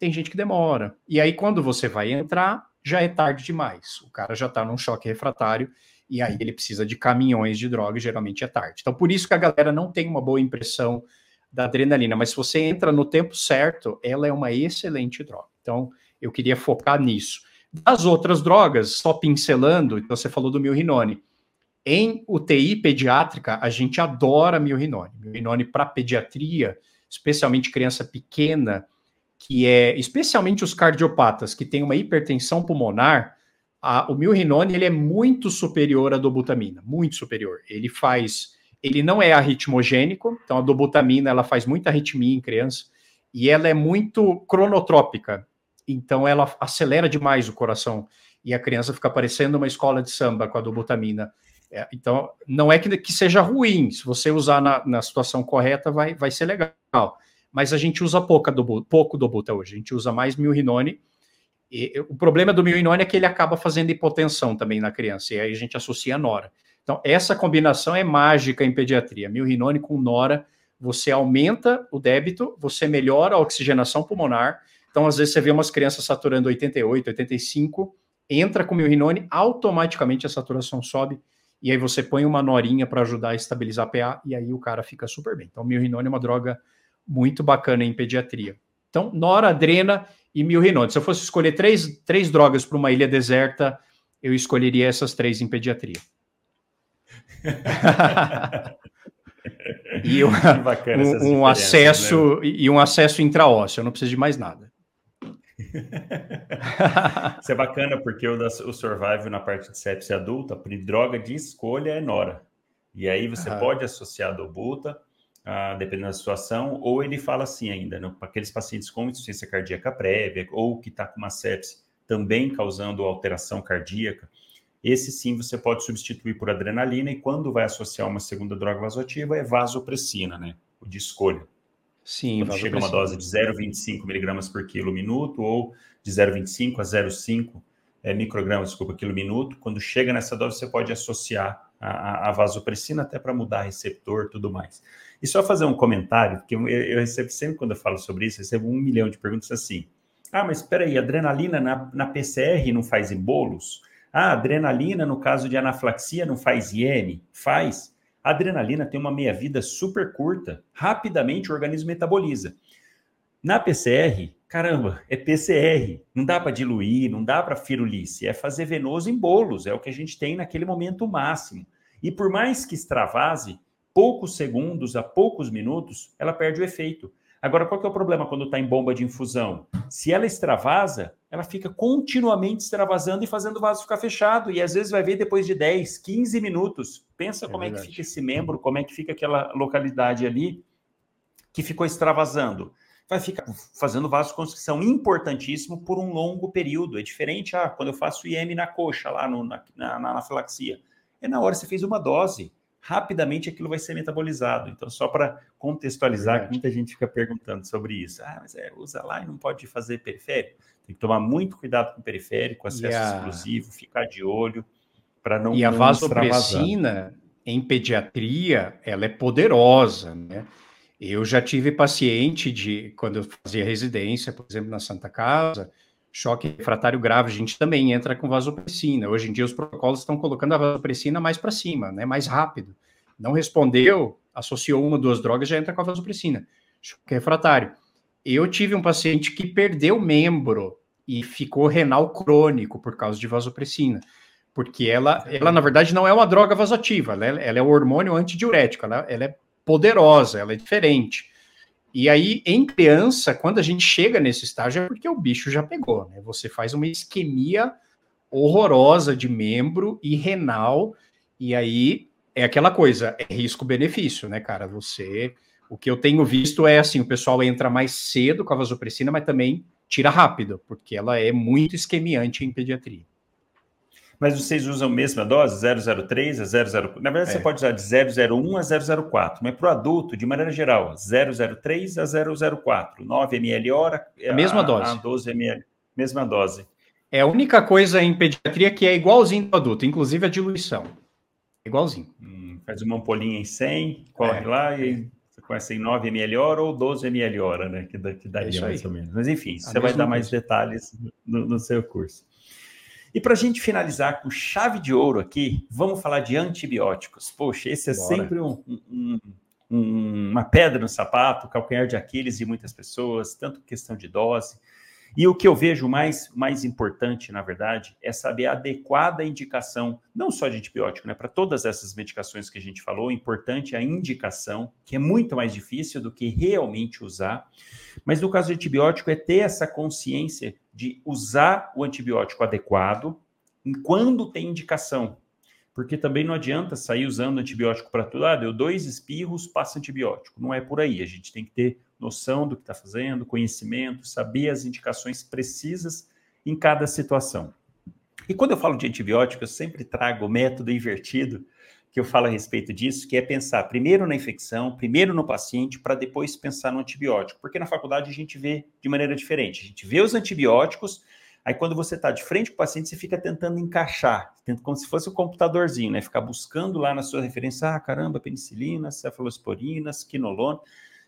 Tem gente que demora. E aí, quando você vai entrar, já é tarde demais. O cara já está num choque refratário e aí ele precisa de caminhões de droga, geralmente é tarde. Então, por isso que a galera não tem uma boa impressão da adrenalina, mas se você entra no tempo certo, ela é uma excelente droga. Então, eu queria focar nisso. Das outras drogas, só pincelando, então você falou do milrinone. Em UTI pediátrica, a gente adora milrinone. Milrinone para pediatria, especialmente criança pequena, que é especialmente os cardiopatas que têm uma hipertensão pulmonar, a, o milrinone ele é muito superior à dobutamina, muito superior. Ele faz, ele não é arritmogênico, então a dobutamina ela faz muita arritmia em criança e ela é muito cronotrópica, então ela acelera demais o coração e a criança fica parecendo uma escola de samba com a dobutamina. É, então não é que, que seja ruim, se você usar na, na situação correta vai, vai ser legal mas a gente usa pouca do, pouco do buta hoje, a gente usa mais milrinone. E, o problema do milrinone é que ele acaba fazendo hipotensão também na criança, e aí a gente associa a nora. Então, essa combinação é mágica em pediatria. Milrinone com nora, você aumenta o débito, você melhora a oxigenação pulmonar. Então, às vezes, você vê umas crianças saturando 88, 85, entra com milrinone, automaticamente a saturação sobe, e aí você põe uma norinha para ajudar a estabilizar a PA, e aí o cara fica super bem. Então, milrinone é uma droga muito bacana em pediatria. Então, noradrena e milrinone. Se eu fosse escolher três, três drogas para uma ilha deserta, eu escolheria essas três em pediatria. e um, um, um acesso né? e um acesso intraósseo, eu não preciso de mais nada. Isso é bacana porque o, da, o survival na parte de sepsia adulta, droga de escolha é nora. E aí você pode associar a dobuta ah, dependendo da situação, ou ele fala assim ainda, né, para aqueles pacientes com insuficiência cardíaca prévia, ou que está com uma sepse também causando alteração cardíaca, esse sim você pode substituir por adrenalina, e quando vai associar uma segunda droga vasoativa, é vasopressina, né? O de escolha. Sim, quando chega uma dose de 0,25 miligramas por quilo minuto, ou de 0,25 a 0,5 é, microgramas, desculpa, quilo minuto, quando chega nessa dose, você pode associar a, a vasopressina até para mudar receptor tudo mais. E só fazer um comentário, porque eu, eu, recebo sempre quando eu falo sobre isso, eu recebo um milhão de perguntas assim. Ah, mas espera aí, adrenalina na, na PCR não faz em bolos? Ah, adrenalina no caso de anaflaxia não faz IM? Faz. A adrenalina tem uma meia-vida super curta. Rapidamente o organismo metaboliza. Na PCR, caramba, é PCR. Não dá para diluir, não dá para firulice. É fazer venoso em bolos. É o que a gente tem naquele momento máximo. E por mais que extravase, poucos segundos a poucos minutos, ela perde o efeito. Agora, qual que é o problema quando está em bomba de infusão? Se ela extravasa, ela fica continuamente extravasando e fazendo o vaso ficar fechado. E às vezes vai ver depois de 10, 15 minutos. Pensa é como verdade. é que fica esse membro, como é que fica aquela localidade ali que ficou extravasando. Vai ficar fazendo vasoconstrição importantíssimo por um longo período. É diferente, ah, quando eu faço IM na coxa, lá no, na, na, na anafilaxia. É na hora que você fez uma dose rapidamente aquilo vai ser metabolizado. Então, só para contextualizar, muita gente fica perguntando sobre isso. Ah, mas é, usa lá e não pode fazer periférico. Tem que tomar muito cuidado com o periférico, acesso a... exclusivo, ficar de olho para não E a vasopressina em pediatria, ela é poderosa, né? Eu já tive paciente de quando eu fazia residência, por exemplo, na Santa Casa, choque refratário grave, a gente também entra com vasopressina. Hoje em dia os protocolos estão colocando a vasopressina mais para cima, né, mais rápido. Não respondeu, associou uma, duas drogas, já entra com a vasopressina. Choque refratário. Eu tive um paciente que perdeu membro e ficou renal crônico por causa de vasopressina. porque ela, ela na verdade, não é uma droga vasoativa, ela é, ela é um hormônio antidiurético, ela, ela é poderosa, ela é diferente. E aí, em criança, quando a gente chega nesse estágio, é porque o bicho já pegou, né? Você faz uma isquemia horrorosa de membro e renal, e aí é aquela coisa, é risco-benefício, né, cara? Você. O que eu tenho visto é assim: o pessoal entra mais cedo com a vasopressina, mas também tira rápido, porque ela é muito isquemiante em pediatria. Mas vocês usam a mesma dose, 003 a 00... Na verdade, é. você pode usar de 001 a 004, mas para o adulto, de maneira geral, 003 a 004, 9 ml hora... A mesma a, dose. A 12 ml, mesma dose. É a única coisa em pediatria que é igualzinho do adulto, inclusive a diluição. Igualzinho. Hum, faz uma ampolinha em 100, corre é, lá e é. você começa em 9 ml hora ou 12 ml hora, né? Que, que daria mais ou menos. Mas enfim, a você vai dar coisa. mais detalhes no, no seu curso. E para a gente finalizar com chave de ouro aqui, vamos falar de antibióticos. Poxa, esse é Bora. sempre um, um, um, uma pedra no sapato, calcanhar de Aquiles de muitas pessoas, tanto questão de dose. E o que eu vejo mais, mais importante, na verdade, é saber a adequada indicação, não só de antibiótico, né? Para todas essas medicações que a gente falou, importante é a indicação, que é muito mais difícil do que realmente usar. Mas no caso de antibiótico, é ter essa consciência de usar o antibiótico adequado quando tem indicação. Porque também não adianta sair usando antibiótico para tudo. Ah, deu dois espirros, passa antibiótico. Não é por aí. A gente tem que ter noção do que está fazendo, conhecimento, saber as indicações precisas em cada situação. E quando eu falo de antibiótico, eu sempre trago o método invertido, que eu falo a respeito disso, que é pensar primeiro na infecção, primeiro no paciente, para depois pensar no antibiótico. Porque na faculdade a gente vê de maneira diferente. A gente vê os antibióticos, aí quando você está de frente com o paciente, você fica tentando encaixar, como se fosse o um computadorzinho, né? Ficar buscando lá na sua referência, ah, caramba, penicilina, cefalosporinas, quinolona.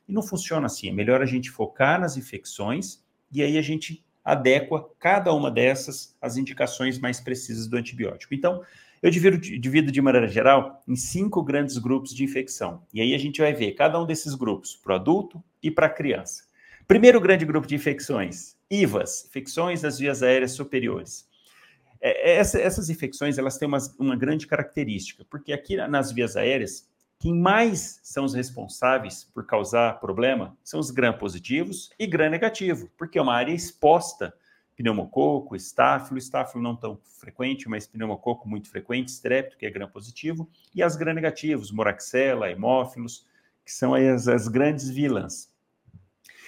E não funciona assim. É melhor a gente focar nas infecções e aí a gente adequa cada uma dessas às indicações mais precisas do antibiótico. Então, eu divido, divido de maneira geral em cinco grandes grupos de infecção. E aí a gente vai ver cada um desses grupos para o adulto e para a criança. Primeiro grande grupo de infecções, IVAs, infecções das vias aéreas superiores. É, é essa, essas infecções elas têm uma, uma grande característica, porque aqui nas vias aéreas, quem mais são os responsáveis por causar problema são os gram-positivos e gram-negativo, porque é uma área exposta pneumococo, estáfilo, estáfilo não tão frequente, mas pneumococo muito frequente, estrépito, que é gram-positivo, e as gram-negativos, moraxella, hemófilos, que são as, as grandes vilãs.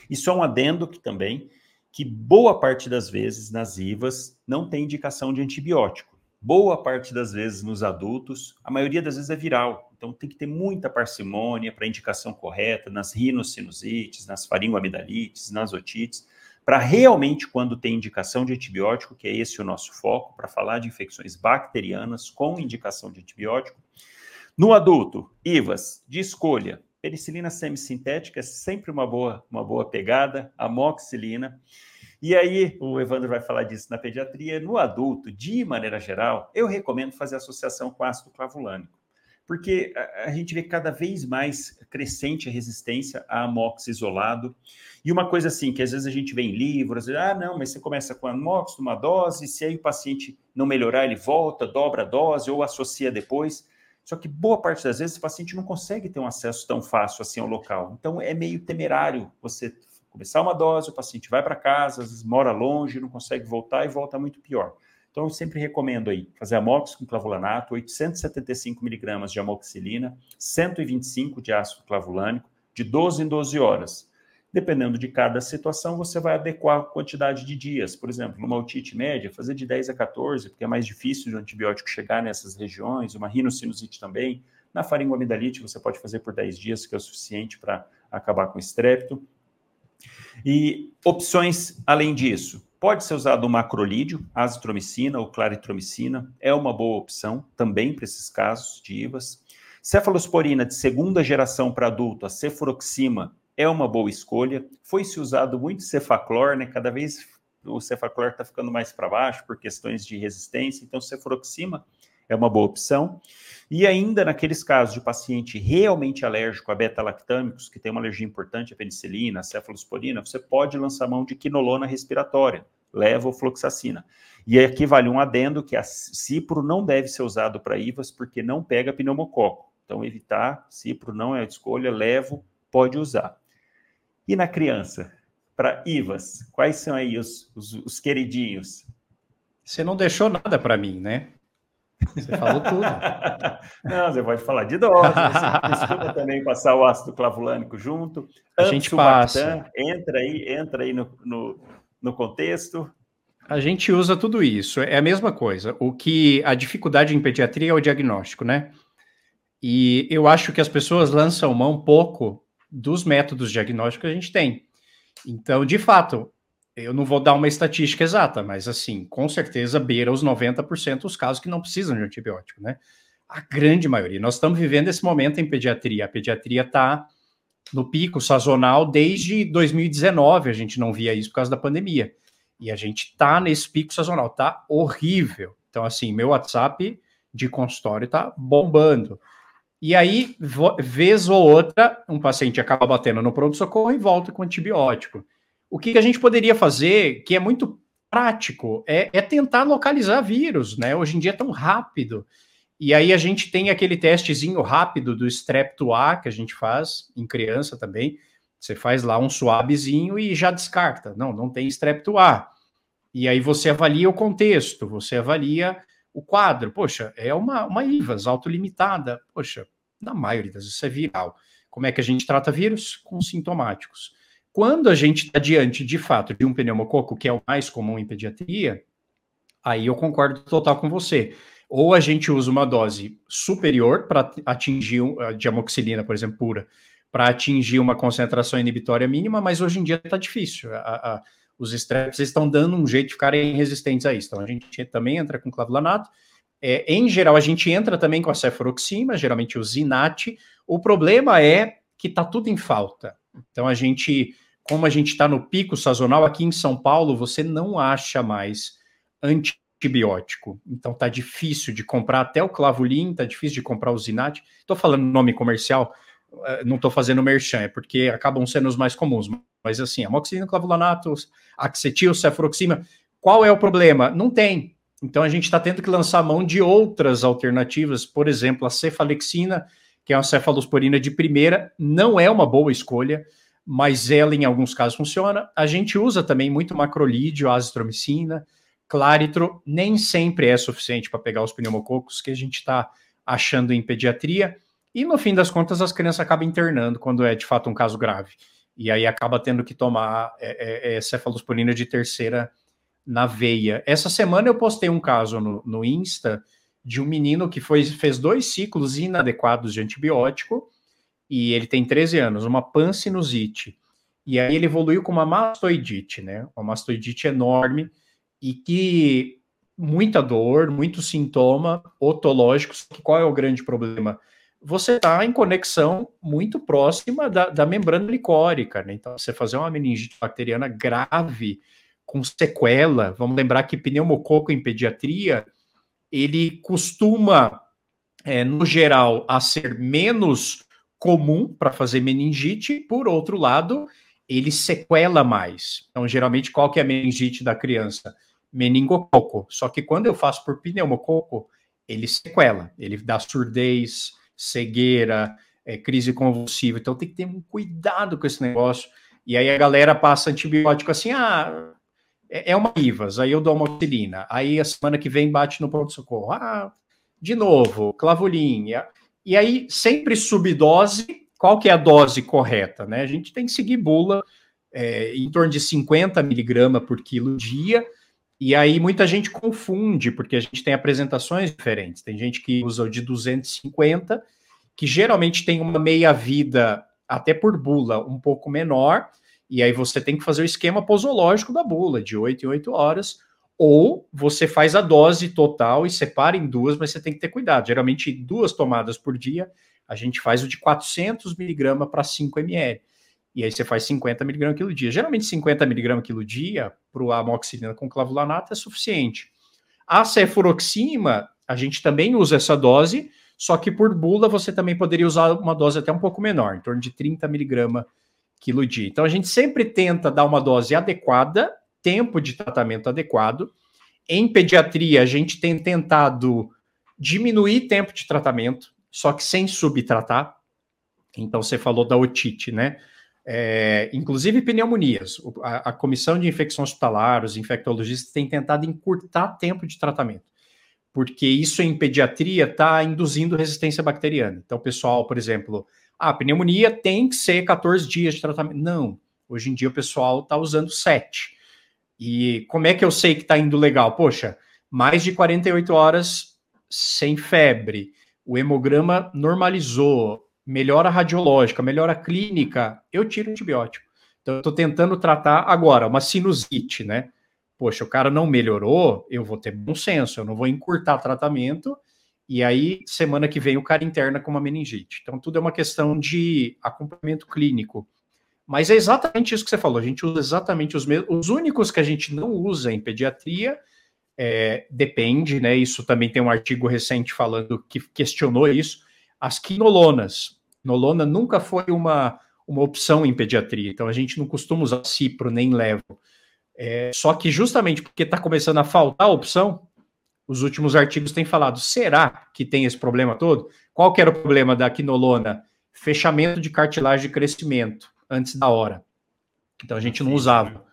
E só um adendo que também, que boa parte das vezes nas IVAs não tem indicação de antibiótico. Boa parte das vezes nos adultos, a maioria das vezes é viral. Então tem que ter muita parcimônia para a indicação correta nas rinossinusites, nas faringoamidalites, nas otites, para realmente, quando tem indicação de antibiótico, que é esse o nosso foco, para falar de infecções bacterianas com indicação de antibiótico. No adulto, IVAs de escolha, penicilina semissintética é sempre uma boa, uma boa pegada, amoxicilina. E aí, o Evandro vai falar disso na pediatria. No adulto, de maneira geral, eu recomendo fazer associação com ácido clavulânico porque a, gente vê cada vez mais crescente a resistência a amox isolado. E uma coisa assim, que às vezes a gente vê em livros, ah, não, mas você começa com amox numa dose, se aí o paciente não melhorar, ele volta, dobra a dose ou associa depois. Só que boa parte das vezes o paciente não consegue ter um acesso tão fácil assim ao local. Então é meio temerário você começar uma dose, o paciente vai para casa, às vezes mora longe, não consegue voltar e volta muito pior. Então, eu sempre recomendo aí fazer amox com clavulanato, 875 miligramas de amoxicilina, 125 de ácido clavulânico, de 12 em 12 horas. Dependendo de cada situação, você vai adequar a quantidade de dias. Por exemplo, numa otite média, fazer de 10 a 14, porque é mais difícil o antibiótico chegar nessas regiões, uma rinocinusite também. Na faringoamidalite, você pode fazer por 10 dias, que é o suficiente para acabar com o estrépito. E opções além disso, Pode ser usado o macrolídeo, azitromicina ou claritromicina, é uma boa opção também para esses casos de IVAs. Cefalosporina de segunda geração para adulto, a cefuroxima, é uma boa escolha. Foi-se usado muito cefaclor, né? Cada vez o cefaclor está ficando mais para baixo por questões de resistência, então cefuroxima é uma boa opção. E ainda naqueles casos de paciente realmente alérgico a beta-lactâmicos, que tem uma alergia importante à penicilina, a cefalosporina, você pode lançar mão de quinolona respiratória, levofloxacina. E aqui vale um adendo que a cipro não deve ser usado para IVAs porque não pega pneumococo. Então, evitar, cipro não é a escolha, levo, pode usar. E na criança, para IVAs, quais são aí os, os, os queridinhos? Você não deixou nada para mim, né? Você falou tudo. Não, você pode falar de dose, você costuma também passar o ácido clavulânico junto. A gente passa. Entra aí, entra aí no, no, no contexto. A gente usa tudo isso, é a mesma coisa. O que a dificuldade em pediatria é o diagnóstico, né? E eu acho que as pessoas lançam mão pouco dos métodos diagnósticos que a gente tem. Então, de fato, eu não vou dar uma estatística exata, mas assim, com certeza beira os 90% os casos que não precisam de antibiótico, né? A grande maioria. Nós estamos vivendo esse momento em pediatria. A pediatria está no pico sazonal desde 2019, a gente não via isso por causa da pandemia. E a gente está nesse pico sazonal, tá horrível. Então, assim, meu WhatsApp de consultório tá bombando. E aí, vez ou outra, um paciente acaba batendo no pronto-socorro e volta com antibiótico. O que a gente poderia fazer, que é muito prático, é, é tentar localizar vírus, né? Hoje em dia é tão rápido. E aí a gente tem aquele testezinho rápido do strep-A que a gente faz em criança também. Você faz lá um suavezinho e já descarta. Não, não tem strep-A. E aí você avalia o contexto, você avalia o quadro. Poxa, é uma, uma IVAS autolimitada. Poxa, na maioria das vezes isso é viral. Como é que a gente trata vírus? Com sintomáticos. Quando a gente está diante, de fato, de um pneumococo, que é o mais comum em pediatria, aí eu concordo total com você. Ou a gente usa uma dose superior para atingir de amoxicilina, por exemplo, pura, para atingir uma concentração inibitória mínima, mas hoje em dia está difícil. A, a, os estresses estão dando um jeito de ficarem resistentes a isso. Então a gente também entra com clavulanato. É, em geral, a gente entra também com a cefuroxima, geralmente o Zinat. O problema é que está tudo em falta. Então a gente como a gente está no pico sazonal, aqui em São Paulo você não acha mais antibiótico. Então tá difícil de comprar até o clavulin, tá difícil de comprar o Zinat. Estou falando nome comercial, eh, não estou fazendo merchan, é porque acabam sendo os mais comuns. Mas assim, amoxicilina, clavulanato, axetil, cefuroxima, qual é o problema? Não tem. Então a gente está tendo que lançar mão de outras alternativas, por exemplo, a cefalexina, que é uma cefalosporina de primeira, não é uma boa escolha mas ela em alguns casos funciona. A gente usa também muito macrolídeo, azitromicina, claritro, nem sempre é suficiente para pegar os pneumococos que a gente está achando em pediatria. E no fim das contas, as crianças acabam internando quando é de fato um caso grave. E aí acaba tendo que tomar é, é, é cefalosporina de terceira na veia. Essa semana eu postei um caso no, no Insta de um menino que foi, fez dois ciclos inadequados de antibiótico e ele tem 13 anos, uma pansinusite. E aí ele evoluiu com uma mastoidite, né? Uma mastoidite enorme e que muita dor, muito sintoma otológico. Qual é o grande problema? Você está em conexão muito próxima da, da membrana licórica, né? Então, você fazer uma meningite bacteriana grave, com sequela, vamos lembrar que pneumococo em pediatria, ele costuma, é, no geral, a ser menos comum para fazer meningite, por outro lado, ele sequela mais. Então, geralmente, qual que é a meningite da criança? Meningococo. Só que quando eu faço por pneumococo, ele sequela, ele dá surdez, cegueira, é, crise convulsiva. Então, tem que ter um cuidado com esse negócio. E aí a galera passa antibiótico assim, ah, é, é uma IVAS, aí eu dou uma oxilina. Aí a semana que vem bate no pronto-socorro. Ah, de novo, clavulinha. E aí, sempre subdose, qual que é a dose correta? Né? A gente tem que seguir bula é, em torno de 50 miligramas por quilo dia, e aí muita gente confunde, porque a gente tem apresentações diferentes. Tem gente que usa o de 250, que geralmente tem uma meia-vida, até por bula, um pouco menor, e aí você tem que fazer o esquema posológico da bula, de 8 em 8 horas, ou você faz a dose total e separa em duas, mas você tem que ter cuidado. Geralmente, duas tomadas por dia, a gente faz o de 400 miligramas para 5 ml. E aí você faz 50 miligramas quilo dia. Geralmente, 50 miligramas quilo dia para o amoxicilina com clavulanato é suficiente. A cefuroxima, a gente também usa essa dose, só que por bula você também poderia usar uma dose até um pouco menor, em torno de 30 miligramas quilo dia. Então a gente sempre tenta dar uma dose adequada tempo de tratamento adequado. Em pediatria, a gente tem tentado diminuir tempo de tratamento, só que sem subtratar. Então, você falou da otite, né? É, inclusive pneumonias. A, a, Comissão de Infecção Hospitalar, os infectologistas têm tentado encurtar tempo de tratamento, porque isso em pediatria está induzindo resistência bacteriana. Então, pessoal, por exemplo, a pneumonia tem que ser 14 dias de tratamento. Não, hoje em dia o pessoal está usando 7. E como é que eu sei que está indo legal? Poxa, mais de 48 horas sem febre, o hemograma normalizou, melhora radiológica, melhora clínica, eu tiro antibiótico. Então, eu estou tentando tratar agora uma sinusite, né? Poxa, o cara não melhorou, eu vou ter bom senso, eu não vou encurtar tratamento, e aí, semana que vem, o cara interna com uma meningite. Então, tudo é uma questão de acompanhamento clínico. Mas é exatamente isso que você falou, a gente usa exatamente os mesmos. Os únicos que a gente não usa em pediatria é, depende, né? Isso também tem um artigo recente falando que questionou isso as quinolonas. Nolona nunca foi uma, uma opção em pediatria, então a gente não costuma usar cipro nem levo. É, só que justamente porque está começando a faltar a opção, os últimos artigos têm falado, será que tem esse problema todo? Qual que era o problema da quinolona? Fechamento de cartilagem de crescimento antes da hora. Então a gente não usava.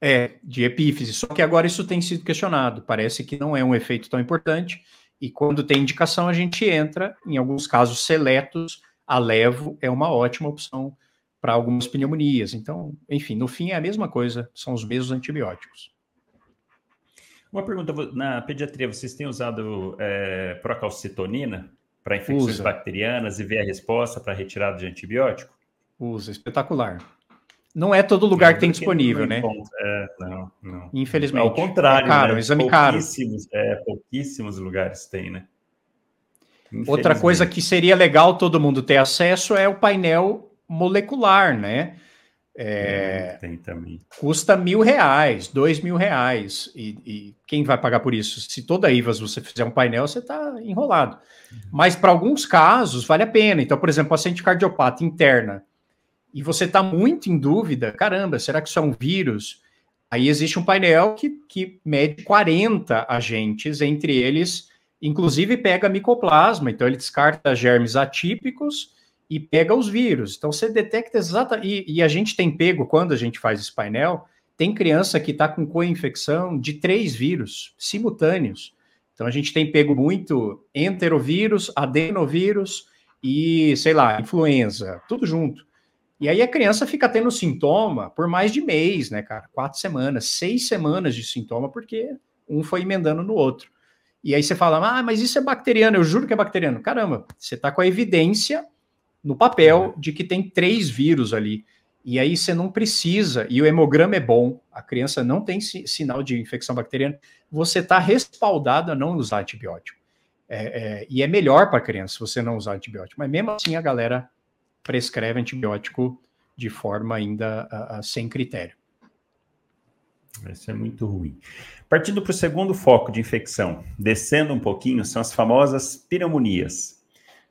É, de epífise. Só que agora isso tem sido questionado. Parece que não é um efeito tão importante. E quando tem indicação, a gente entra, em alguns casos seletos, a levo é uma ótima opção para algumas pneumonias. Então, enfim, no fim é a mesma coisa, são os mesmos antibióticos. Uma pergunta: na pediatria, vocês têm usado é, procalcitonina para infecções Usa. bacterianas e ver a resposta para retirada de antibiótico? Usa, espetacular. Não é todo lugar que tem disponível, né? É, não, não. Infelizmente. Ao contrário, é caro, né? exame caro. Pouquíssimos, é, pouquíssimos lugares tem, né? Outra coisa que seria legal todo mundo ter acesso é o painel molecular, né? É, tem também. Custa mil reais, dois mil reais. E, e, quem vai pagar por isso? Se toda a IVAS você fizer um painel, você está enrolado. Uhum. Mas para alguns casos vale a pena. Então, por exemplo, paciente cardiopata interna, e você está muito em dúvida, caramba, será que isso é um vírus? Aí existe um painel que, que mede 40 agentes, entre eles, inclusive pega micoplasma, então ele descarta germes atípicos e pega os vírus. Então você detecta exatamente. E, e, a gente tem pego, quando a gente faz esse painel, tem criança que está com co-infecção de três vírus simultâneos. Então a gente tem pego muito enterovírus, adenovírus e, sei lá, influenza, tudo junto. E aí a criança fica tendo sintoma por mais de mês, né, cara? Quatro semanas, seis semanas de sintoma, porque um foi emendando no outro. E aí você fala, ah, mas isso é bacteriano, eu juro que é bacteriano. Caramba, você tá com a evidência no papel de que tem três vírus ali. E aí você não precisa, e o hemograma é bom, a criança não tem sinal de infecção bacteriana, você está respaldado a não usar antibiótico. É, é, e é melhor para a criança você não usar antibiótico. Mas mesmo assim a galera prescreve antibiótico de forma ainda sem critério. Isso é muito ruim. Partindo para o segundo foco de infecção, descendo um pouquinho, são as famosas pneumonias.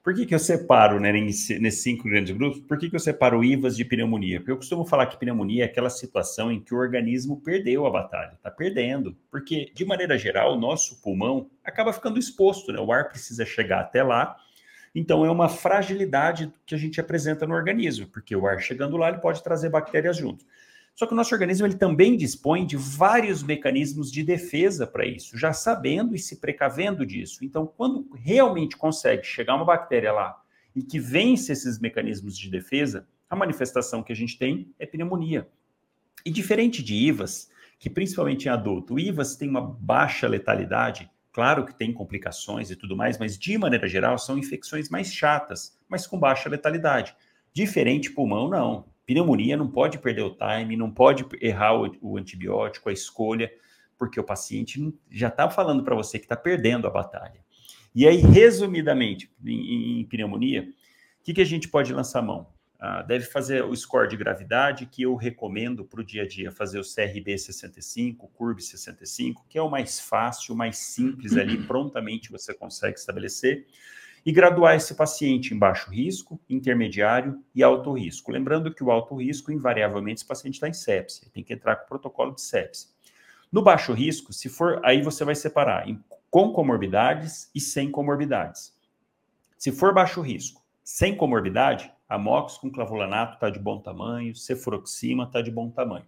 Por que, que eu separo né, nesses cinco grandes grupos? Por que, que eu separo IVAs de pneumonia? Porque eu costumo falar que pneumonia é aquela situação em que o organismo perdeu a batalha, está perdendo. Porque, de maneira geral, o nosso pulmão acaba ficando exposto, né? o ar precisa chegar até lá então, é uma fragilidade que a gente apresenta no organismo, porque o ar chegando lá, ele pode trazer bactérias junto. Só que o nosso organismo ele também dispõe de vários mecanismos de defesa para isso, já sabendo e se precavendo disso. Então, quando realmente consegue chegar uma bactéria lá e que vence esses mecanismos de defesa, a manifestação que a gente tem é pneumonia. E diferente de IVAS, que principalmente em adulto, o IVAS tem uma baixa letalidade, Claro que tem complicações e tudo mais, mas de maneira geral são infecções mais chatas, mas com baixa letalidade. Diferente pulmão, não. Pneumonia não pode perder o time, não pode errar o, o antibiótico, a escolha, porque o paciente já está falando para você que está perdendo a batalha. E aí, resumidamente, em, em pneumonia, o que, que a gente pode lançar mão? Uh, deve fazer o score de gravidade, que eu recomendo para o dia a dia, fazer o CRB 65, CURB 65, que é o mais fácil, o mais simples ali, prontamente você consegue estabelecer, e graduar esse paciente em baixo risco, intermediário e alto risco. Lembrando que o alto risco, invariavelmente, esse paciente está em sepse, tem que entrar com o protocolo de sepse. No baixo risco, se for, aí você vai separar em, com comorbidades e sem comorbidades. Se for baixo risco, sem comorbidade, amox com clavulanato está de bom tamanho, cefuroxima está de bom tamanho.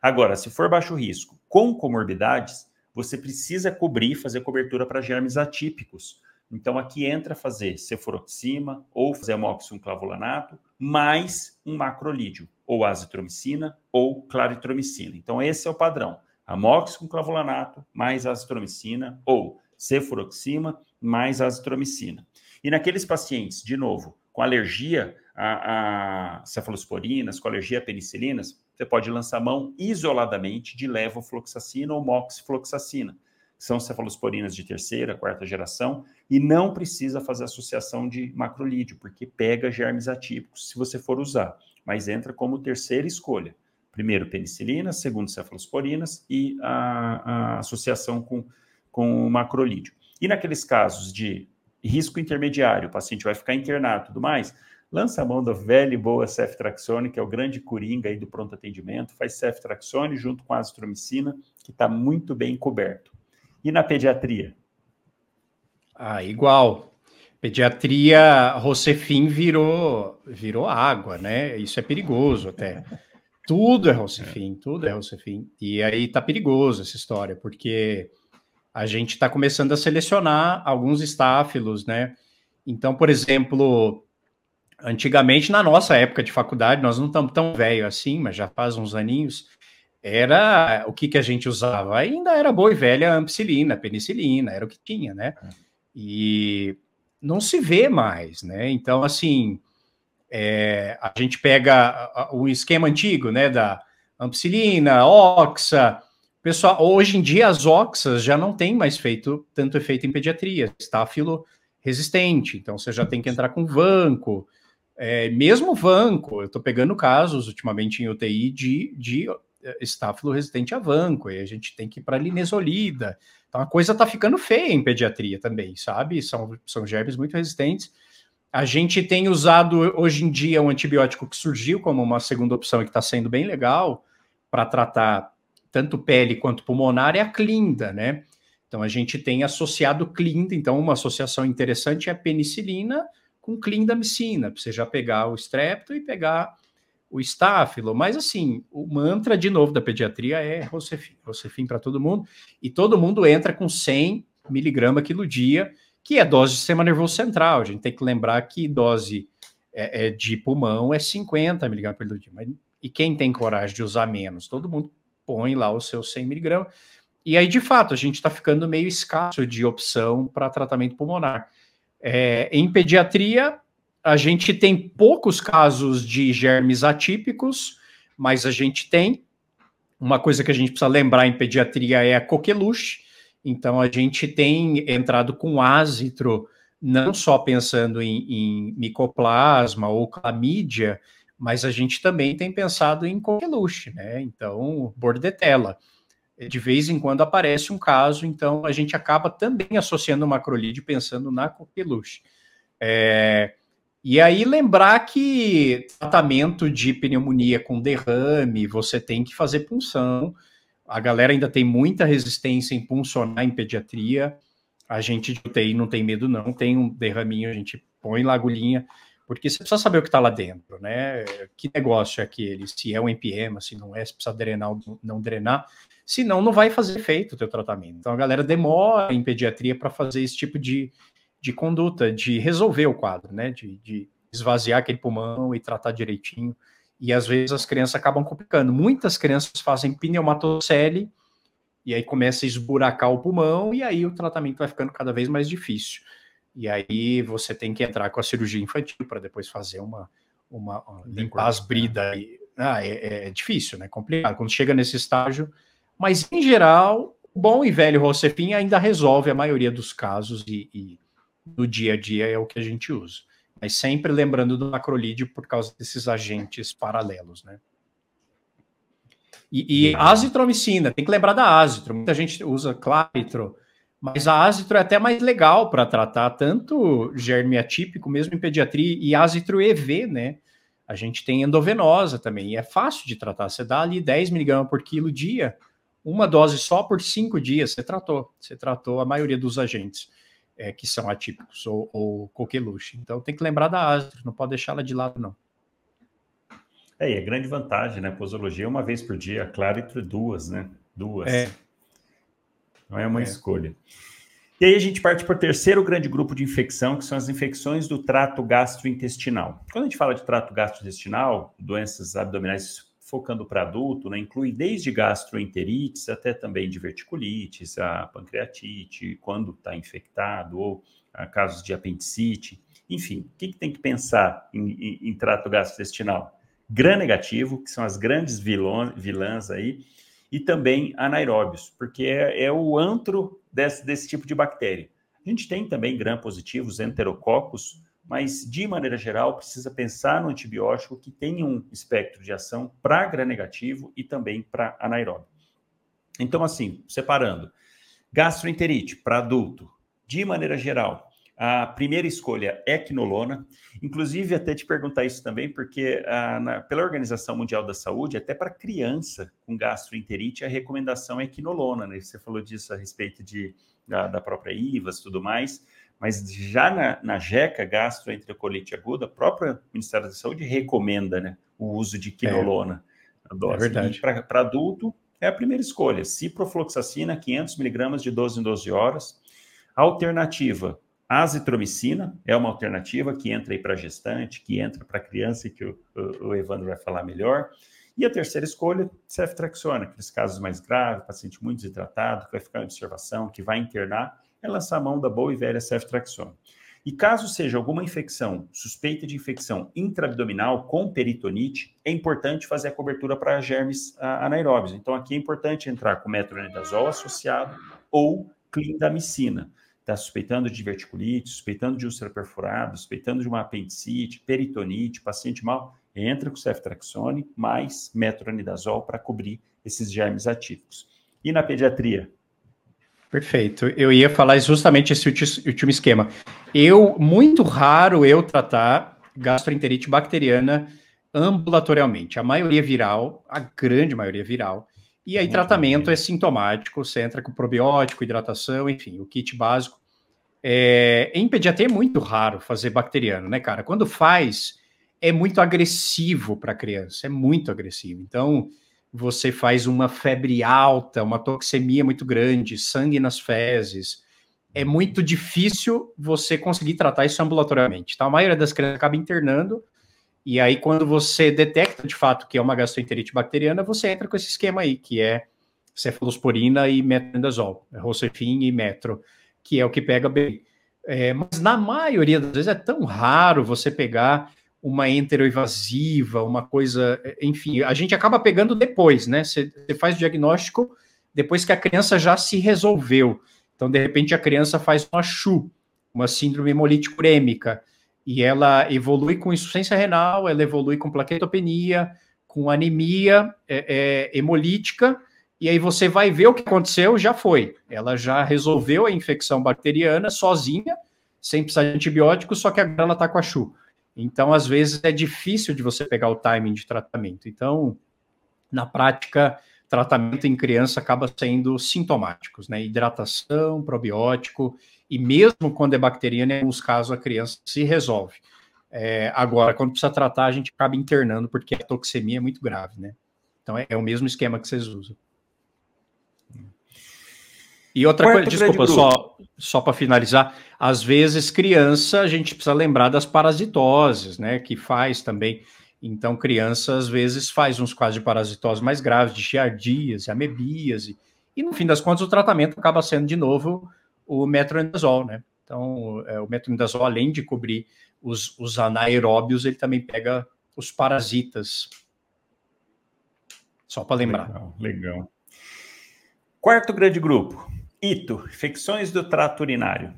Agora, se for baixo risco, com comorbidades, você precisa cobrir, fazer cobertura para germes atípicos. Então, aqui entra fazer cefuroxima ou fazer amox com clavulanato, mais um macrolídeo, ou azitromicina ou claritromicina. Então, esse é o padrão. Amox com clavulanato, mais azitromicina, ou cefuroxima, mais azitromicina. E naqueles pacientes, de novo, com alergia a, a cefalosporinas, com alergia a penicilinas, você pode lançar mão isoladamente de levofloxacina ou moxifloxacina. São cefalosporinas de terceira, quarta geração, e não precisa fazer associação de macrolídeo, porque pega germes atípicos se você for usar, mas entra como terceira escolha. Primeiro penicilina, segundo cefalosporinas e a, a associação com, com macrolídeo. E naqueles casos de risco intermediário, o paciente vai ficar internado e tudo mais, lança a mão da velha e boa ceftraxone, que é o grande coringa aí do pronto atendimento, faz ceftraxone junto com a azitromicina, que está muito bem coberto. E na pediatria? Ah, igual. Pediatria, Rocefin virou, virou água, né? Isso é perigoso até. Tudo é Rocefin, tudo é Rocefin. E aí tá perigoso essa história, porque a gente está começando a selecionar alguns estáfilos, né? Então, por exemplo, antigamente, na nossa época de faculdade, nós não estamos tão velho assim, mas já faz uns aninhos, era o que, que a gente usava? Ainda era boa e velha ampicilina, penicilina, era o que tinha, né? É. E não se vê mais, né? Então, assim, é, a gente pega o esquema antigo, né, da ampicilina, oxa, Pessoal, hoje em dia as oxas já não tem mais feito tanto efeito em pediatria, estáfilo resistente, então você já tem que entrar com vanco. É, mesmo vanco, eu estou pegando casos ultimamente em UTI de, de é, estáfilo resistente a vanco, e a gente tem que ir para linesolida. Então a coisa está ficando feia em pediatria também, sabe? São, são germes muito resistentes. A gente tem usado hoje em dia um antibiótico que surgiu como uma segunda opção e que está sendo bem legal para tratar tanto pele quanto pulmonar, é a clinda, né? Então a gente tem associado clinda, então uma associação interessante é a penicilina com clindamicina, para você já pegar o estrepto e pegar o estáfilo. Mas assim, o mantra de novo da pediatria é Rocefin, Rocefin para todo mundo, e todo mundo entra com 100 miligramas quilo dia, que é dose de sistema nervoso central. A gente tem que lembrar que dose é, é de pulmão é 50 miligramas por dia. Mas, e quem tem coragem de usar menos? Todo mundo põe lá o seu 100 miligramas. E aí, de fato, a gente está ficando meio escasso de opção para tratamento pulmonar. É, em pediatria, a gente tem poucos casos de germes atípicos, mas a gente tem. Uma coisa que a gente precisa lembrar em pediatria é a coqueluche. Então, a gente tem entrado com ázitro, não só pensando em, em micoplasma ou clamídia, mas a gente também tem pensado em coqueluche, né? Então, bordetela. De vez em quando aparece um caso, então a gente acaba também associando o macrolide pensando na coqueluche. É, e aí lembrar que tratamento de pneumonia com derrame, você tem que fazer punção. A galera ainda tem muita resistência em puncionar em pediatria. A gente de UTI não tem medo, não. Tem um derraminho, a gente põe lá agulhinha porque você precisa saber o que está lá dentro, né? Que negócio é aquele? Se é um MPM, se não é, se precisa drenar ou não drenar. Senão, não vai fazer efeito o teu tratamento. Então, a galera demora em pediatria para fazer esse tipo de, de conduta, de resolver o quadro, né? De, de esvaziar aquele pulmão e tratar direitinho. E às vezes as crianças acabam complicando. Muitas crianças fazem pneumatocele e aí começa a esburacar o pulmão e aí o tratamento vai ficando cada vez mais difícil. E aí você tem que entrar com a cirurgia infantil para depois fazer uma, uma, limpar as bridas. E, ah, é, é, difícil, né? Complicado. Quando chega nesse estágio, mas em geral, o bom e velho Rocefin ainda resolve a maioria dos casos e, e no dia a dia é o que a gente usa. Mas sempre lembrando do macrolídeo por causa desses agentes paralelos, né? E, e azitromicina, tem que lembrar da azitro. Muita gente usa claritro, mas a azitro é até mais legal para tratar tanto germe atípico, mesmo em pediatria, e azitro EV, né? A gente tem endovenosa também, e é fácil de tratar. Você dá ali 10 miligramas por quilo dia, uma dose só por cinco dias, você tratou. Você tratou a maioria dos agentes é, que são atípicos ou, ou coqueluche. Então tem que lembrar da astro, não pode deixá-la de lado, não. É, e a grande vantagem, né? Posologia é uma vez por dia, claro, entre duas, né? Duas. É. Não é uma é. escolha. E aí a gente parte para o terceiro grande grupo de infecção, que são as infecções do trato gastrointestinal. Quando a gente fala de trato gastrointestinal, doenças abdominais focando para adulto, né, inclui desde gastroenterites até também diverticulites, a pancreatite, quando está infectado, ou a, casos de apendicite. Enfim, o que, que tem que pensar em, em, em trato gastrointestinal? Gram negativo, que são as grandes vilãs aí, e também anaeróbios, porque é, é o antro desse, desse tipo de bactéria. A gente tem também gram positivos, enterococos, mas de maneira geral precisa pensar no antibiótico que tenha um espectro de ação para gram negativo e também para anaeróbio. Então, assim, separando, gastroenterite para adulto, de maneira geral, a primeira escolha é quinolona. Inclusive, até te perguntar isso também, porque a, na, pela Organização Mundial da Saúde, até para criança com gastroenterite, a recomendação é quinolona. Né? Você falou disso a respeito de, da, da própria IVAS e tudo mais. Mas já na, na GECA, gastroenterolite aguda, o próprio Ministério da Saúde recomenda né, o uso de quinolona. É, é verdade. Para adulto, é a primeira escolha. Ciprofloxacina, 500 miligramas de 12 em 12 horas. Alternativa, Azitromicina é uma alternativa que entra aí para gestante, que entra para criança e que o, o, o, Evandro vai falar melhor. E a terceira escolha, ceftriaxona, aqueles casos mais graves, paciente muito desidratado, que vai ficar em observação, que vai internar, é lançar a mão da boa e velha ceftriaxona. E caso seja alguma infecção, suspeita de infecção intraabdominal com peritonite, é importante fazer a cobertura para germes anaeróbios. Então, aqui é importante entrar com metronidazol associado ou clindamicina está suspeitando de diverticulite, suspeitando de úlcera perfurada, suspeitando de uma apendicite, peritonite, paciente mal, entra com ceftraxone mais metronidazol para cobrir esses germes atípicos. E na pediatria? Perfeito. Eu ia falar justamente esse último esquema. Eu, muito raro eu tratar gastroenterite bacteriana ambulatorialmente. A maioria viral, a grande maioria viral. E aí, tratamento é sintomático, você entra com probiótico, hidratação, enfim, o kit básico. É, em pediatria é muito raro fazer bacteriano, né, cara? Quando faz, é muito agressivo para a criança, é muito agressivo. Então, você faz uma febre alta, uma toxemia muito grande, sangue nas fezes. É muito difícil você conseguir tratar isso ambulatorialmente. Tá? A maioria das crianças acaba internando e aí, quando você detecta de fato que é uma gastroenterite bacteriana, você entra com esse esquema aí, que é cefalosporina e metronidazol, Rocefin e metro, que é o que pega bem. É, mas na maioria das vezes é tão raro você pegar uma enteroinvasiva, uma coisa, enfim, a gente acaba pegando depois, né? Você, faz o diagnóstico depois que a criança já se resolveu. Então, de repente, a criança faz uma CHU, uma síndrome hemolítica urêmica, e ela evolui com insuficiência renal, ela evolui com plaquetopenia, com anemia é, é, hemolítica, e aí você vai ver o que aconteceu, já foi. Ela já resolveu a infecção bacteriana sozinha, sem precisar de antibiótico, só que agora ela está com a CHU. Então, às vezes, é difícil de você pegar o timing de tratamento. Então, na prática, tratamento em criança acaba sendo sintomáticos, né? Hidratação, probiótico, e mesmo quando é bacteriana, em alguns casos a criança se resolve. É, agora, quando precisa tratar, a gente acaba internando, porque a toxemia é muito grave, né? Então é, é o mesmo esquema que vocês usam. E outra Quarto coisa, desculpa, só, só para finalizar, às vezes criança a gente precisa lembrar das parasitoses, né? Que faz também. Então, criança às vezes faz uns quadros de parasitose mais graves, de giardias, amebíase, e no fim das contas o tratamento acaba sendo de novo o metronidazol, né? Então, é, o metronidazol, além de cobrir os, os anaeróbios, ele também pega os parasitas. Só para lembrar. Legal, legal. Quarto grande grupo, ITO, infecções do trato urinário.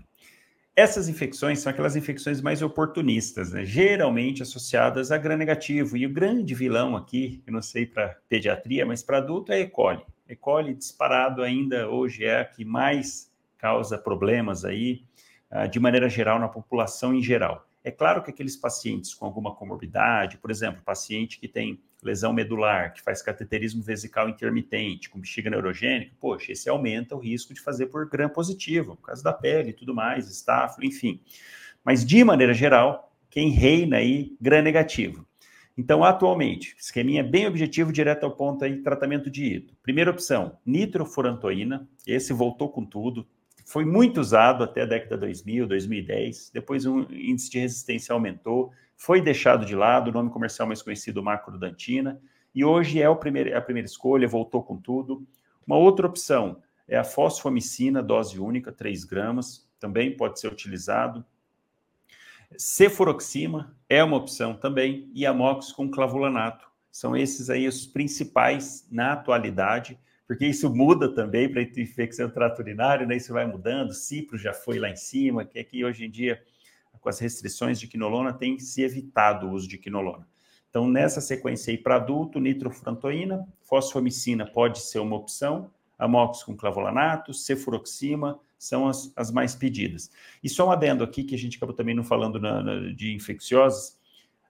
Essas infecções são aquelas infecções mais oportunistas, né? geralmente associadas a gram negativo. E o grande vilão aqui, eu não sei para pediatria, mas para adulto é E. coli. E. coli disparado ainda hoje é a que mais causa problemas aí, uh, de maneira geral, na população em geral. É claro que aqueles pacientes com alguma comorbidade, por exemplo, paciente que tem lesão medular, que faz cateterismo vesical intermitente, com bexiga neurogênica, poxa, esse aumenta o risco de fazer por gram positivo, por causa da pele e tudo mais, estáfilo, enfim. Mas, de maneira geral, quem reina aí, gram negativo. Então, atualmente, esqueminha bem objetivo, direto ao ponto aí, tratamento de hito. Primeira opção, nitrofurantoína, esse voltou com tudo, foi muito usado até a década 2000, 2010, depois o índice de resistência aumentou, foi deixado de lado, o nome comercial mais conhecido, macrodantina, e hoje é primeiro, a primeira escolha, voltou com tudo. Uma outra opção é a fosfomicina, dose única, 3 gramas, também pode ser utilizado. Cefuroxima é uma opção também, e amox com clavulanato. São esses aí os principais na atualidade porque isso muda também para infecção trato urinário, né? Isso vai mudando, cipro já foi lá em cima, que aqui hoje em dia, com as restrições de quinolona, tem se evitado o uso de quinolona. Então, nessa sequência aí, para adulto, nitrofrantoína, fosfomicina pode ser uma opção, amox com clavulanato, cefuroxima, são as, as mais pedidas. E só um adendo aqui, que a gente acabou também não falando na, na, de infecciosas,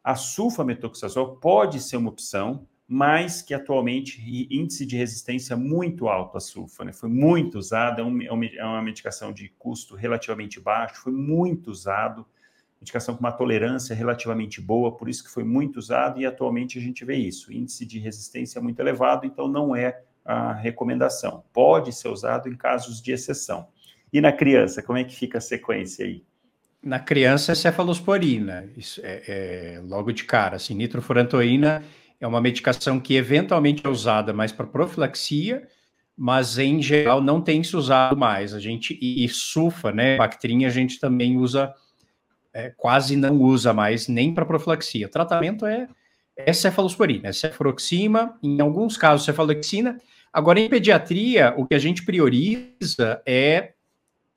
a sulfametoxazol pode ser uma opção, mas que atualmente índice de resistência muito alto à sulfa, né? Foi muito usado, é, é, é uma medicação de custo relativamente baixo, foi muito usado, medicação com uma tolerância relativamente boa, por isso que foi muito usado e atualmente a gente vê isso, índice de resistência muito elevado, então não é a recomendação. Pode ser usado em casos de exceção. E na criança, como é que fica a sequência aí? Na criança é cefalosporina, isso é, é logo de cara, assim, nitrofurantoína é uma medicação que eventualmente é usada mais para profilaxia, mas em geral não tem se usado mais. A gente e, sulfa, né, bactrinha, a gente também usa é, quase não usa mais nem para profilaxia. O tratamento é, é cefalosporina, é cefroxima, em alguns casos cefalexina. Agora em pediatria, o que a gente prioriza é,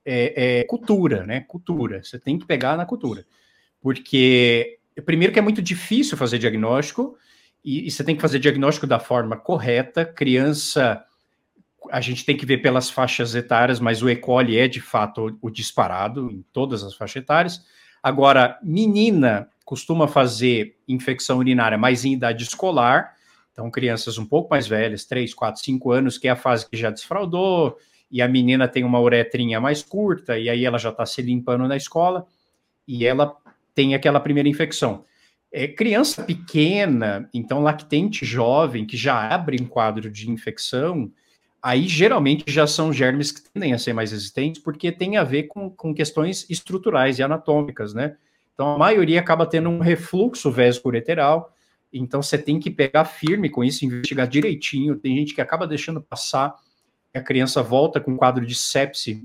é, é cultura, né? Cultura. Você tem que pegar na cultura, porque primeiro que é muito difícil fazer diagnóstico e, e, você tem que fazer diagnóstico da forma correta. Criança, a gente tem que ver pelas faixas etárias, mas o E. coli é de fato o, o disparado em todas as faixas etárias. Agora, menina costuma fazer infecção urinária mais em idade escolar, então crianças um pouco mais velhas, 3, 4, 5 anos, que é a fase que já desfraudou, e a menina tem uma uretrinha mais curta, e aí ela já está se limpando na escola, e ela tem aquela primeira infecção. É, criança pequena, então lactente jovem, que já abre em quadro de infecção, aí geralmente já são germes que tendem a ser mais resistentes, porque tem a ver com, com questões estruturais e anatômicas, né? Então a maioria acaba tendo um refluxo vésico-ureteral, então você tem que pegar firme com isso, investigar direitinho. Tem gente que acaba deixando passar, a criança volta com quadro de sepse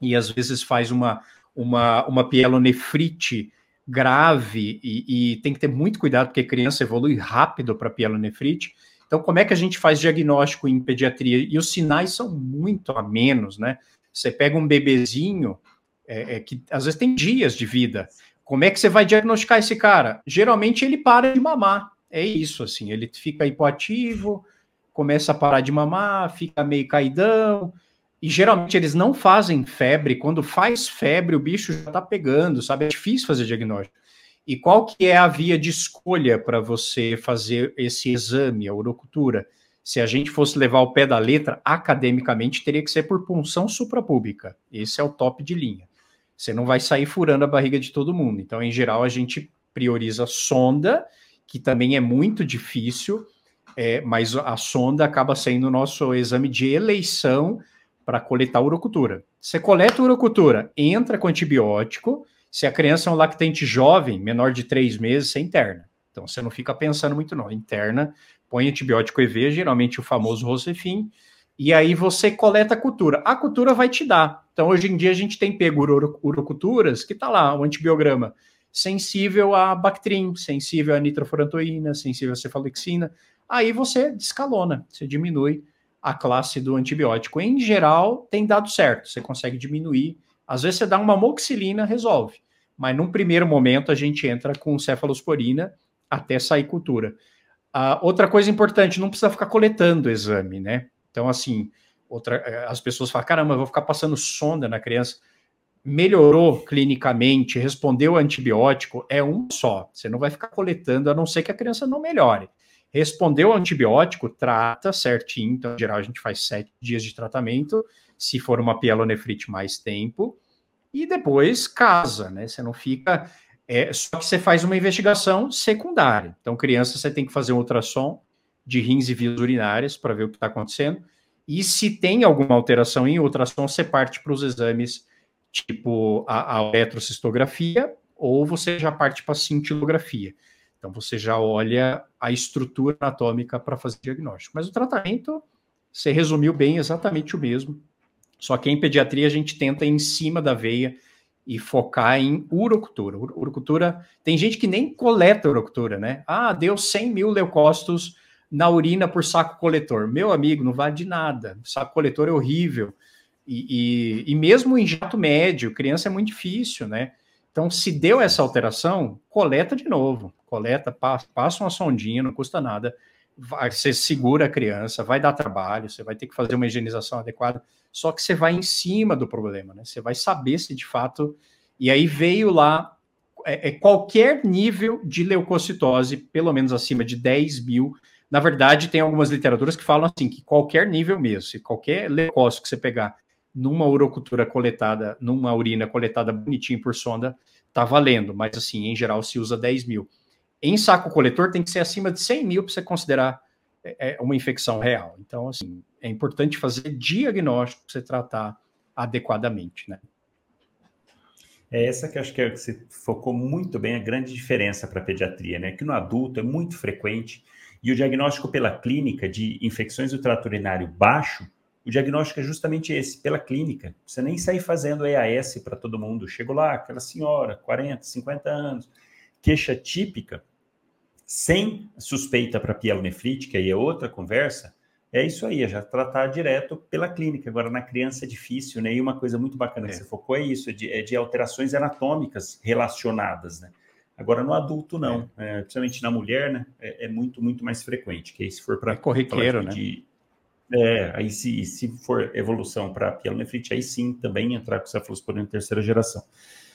e às vezes faz uma, uma, uma pielonefrite grave e, e, tem que ter muito cuidado porque a criança evolui rápido para pielonefrite. Então, como é que a gente faz diagnóstico em pediatria? E os sinais são muito a menos, né? Você pega um bebezinho é, é, que às vezes tem dias de vida. Como é que você vai diagnosticar esse cara? Geralmente ele para de mamar. É isso, assim. Ele fica hipoativo, começa a parar de mamar, fica meio caidão, e geralmente eles não fazem febre. Quando faz febre, o bicho já está pegando, sabe? É difícil fazer diagnóstico. E qual que é a via de escolha para você fazer esse exame, a urocultura? Se a gente fosse levar o pé da letra, academicamente teria que ser por punção suprapúbica. Esse é o top de linha. Você não vai sair furando a barriga de todo mundo. Então, em geral, a gente prioriza sonda, que também é muito difícil, é, mas a sonda acaba sendo o nosso exame de eleição para coletar urocultura. Você coleta urocultura, entra com antibiótico. Se a criança é um lactente jovem, menor de três meses, você interna. Então você não fica pensando muito, não. Interna, põe antibiótico EV, geralmente o famoso Rosefin, e aí você coleta a cultura. A cultura vai te dar. Então hoje em dia a gente tem pego uro uroculturas que está lá, o antibiograma sensível a Bactrim, sensível a nitrofurantoína, sensível a cefalexina. Aí você descalona, você diminui a classe do antibiótico. Em geral, tem dado certo, você consegue diminuir. Às vezes você dá uma moxilina, resolve. Mas num primeiro momento a gente entra com cefalosporina até sair cultura. Uh, outra coisa importante, não precisa ficar coletando o exame, né? Então, assim, outra, eh, as pessoas falam, caramba, eu vou ficar passando sonda na criança. melhorou clinicamente, respondeu antibiótico, é um só. Você não vai ficar coletando, a não ser que a criança não melhore. Respondeu antibiótico, trata certinho. Então, em geral, a gente faz sete dias de tratamento. Se for uma pielonefrite, mais tempo. E depois casa, né? Você não fica. É, só que você faz uma investigação secundária. Então, criança, você tem que fazer um ultrassom de rins e vias urinárias para ver o que está acontecendo. E se tem alguma alteração em ultrassom, você parte para os exames tipo a, a eletrocistografia ou você já parte para a cintilografia. Então você já olha a estrutura anatômica para fazer diagnóstico. Mas o tratamento, você resumiu bem, exatamente o mesmo. Só que em pediatria a gente tenta ir em cima da veia e focar em urocultura. Urocultura, tem gente que nem coleta urocultura, né? Ah, deu 100 mil leucócitos na urina por saco coletor. Meu amigo, não vale de nada. Saco coletor é horrível. E, e, e, mesmo em jato médio, criança é muito difícil, né? Então, se deu essa alteração, coleta de novo. Coleta, passa, uma sondinha, não custa nada. Vai, você segura a criança, vai dar trabalho, você vai ter que fazer uma higienização adequada. Só que você vai em cima do problema, né? Você vai saber se de fato. E aí veio lá é, é qualquer nível de leucocitose, pelo menos acima de 10 mil, na verdade, tem algumas literaturas que falam assim, que qualquer nível mesmo, se qualquer leucócito que você pegar numa urocultura coletada, numa urina coletada bonitinho por sonda, tá valendo, mas assim, em geral se usa 10 mil. Em saco coletor tem que ser acima de 100 mil para você considerar é, é, uma infecção real. Então, assim, é importante fazer diagnóstico para você tratar adequadamente, né? É essa que eu acho que, é, que você focou muito bem a grande diferença para a pediatria, né? Que no adulto é muito frequente e o diagnóstico pela clínica de infecções do trato urinário baixo, o diagnóstico é justamente esse, pela clínica. Você nem sai fazendo EAS para todo mundo. Chego lá, aquela senhora, 40, 50 anos, queixa típica, sem suspeita para pielonefrite, que aí é outra conversa, é isso aí, é já tratar direto pela clínica. Agora, na criança é difícil, né? E uma coisa muito bacana é. que você focou é isso, é de, é de alterações anatômicas relacionadas, né? Agora, no adulto, não. É. É, principalmente na mulher, né? É, é, muito, muito mais frequente. Que aí, se for para. É corriqueiro, né? De, é, aí se, se for evolução para pielonefrite, aí sim também entrar com cefalosporina terceira geração.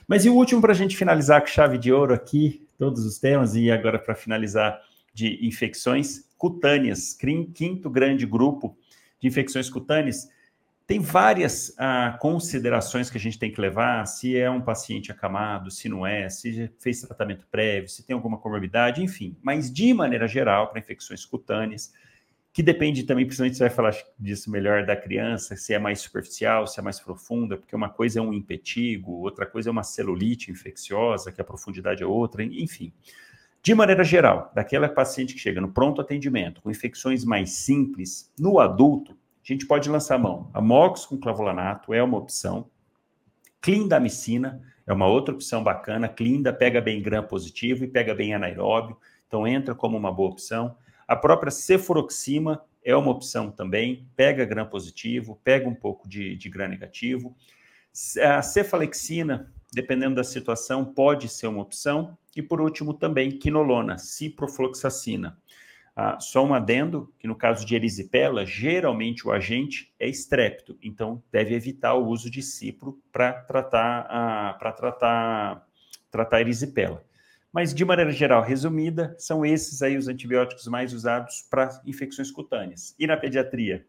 Mas e o último para a gente finalizar com chave de ouro aqui, todos os temas, e agora para finalizar de infecções cutâneas, quinto grande grupo de infecções cutâneas, tem várias ah, considerações que a gente tem que levar, se é um paciente acamado, se não é, se fez tratamento prévio, se tem alguma comorbidade, enfim. Mas, de maneira geral, para infecções cutâneas, que depende também, principalmente você vai falar disso melhor da criança, se é mais superficial, se é mais profunda, porque uma coisa é um impetigo, outra coisa é uma celulite infecciosa, que a profundidade é outra, enfim. De maneira geral, daquela paciente que chega no pronto atendimento com infecções mais simples, no adulto, a gente pode lançar a mão. Amox com clavulanato é uma opção. Clindamicina é uma outra opção bacana. Clinda pega bem gram positivo e pega bem anaeróbio, então entra como uma boa opção. A própria cefuroxima é uma opção também, pega gram positivo, pega um pouco de, de gram negativo. A cefalexina, dependendo da situação, pode ser uma opção. E por último também quinolona, ciprofloxacina. Ah, só um adendo, que no caso de erisipela, geralmente o agente é estrépito, então deve evitar o uso de cipro para tratar, ah, para tratar, tratar erisipela. Mas, de maneira geral, resumida, são esses aí os antibióticos mais usados para infecções cutâneas. E na pediatria?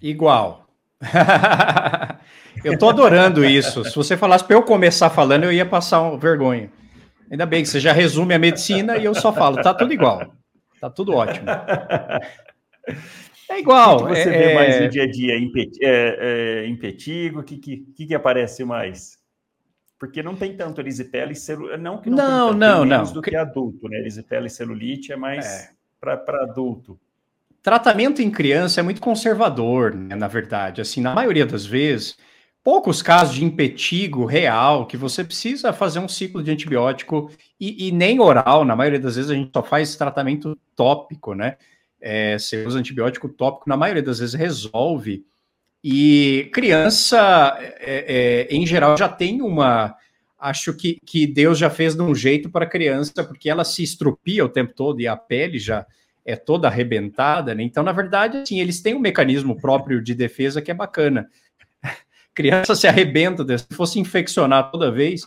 Igual. eu estou adorando isso. Se você falasse para eu começar falando, eu ia passar vergonha. Ainda bem que você já resume a medicina e eu só falo, tá tudo igual. Tá tudo ótimo. É igual. O que você é, vê mais no dia a dia em, é, é, em petigo? O que, que, que, aparece mais? Porque não tem tanto erisipela e celulite. Não que não, não, tem tanto, não, não. do que adulto, né? Erisipela e celulite é mais é. para adulto. Tratamento em criança é muito conservador, né, na verdade. Assim, na maioria das vezes, poucos casos de impetigo real que você precisa fazer um ciclo de antibiótico e, e, nem oral, na maioria das vezes a gente só faz tratamento tópico, né? É, você usa antibiótico tópico, na maioria das vezes resolve. E criança, é, é, em geral, já tem uma. Acho que, que Deus já fez de um jeito para a criança, porque ela se estrupia o tempo todo e a pele já é toda arrebentada, né? Então, na verdade, assim, eles têm um mecanismo próprio de defesa que é bacana criança se arrebenta, se fosse infeccionar toda vez,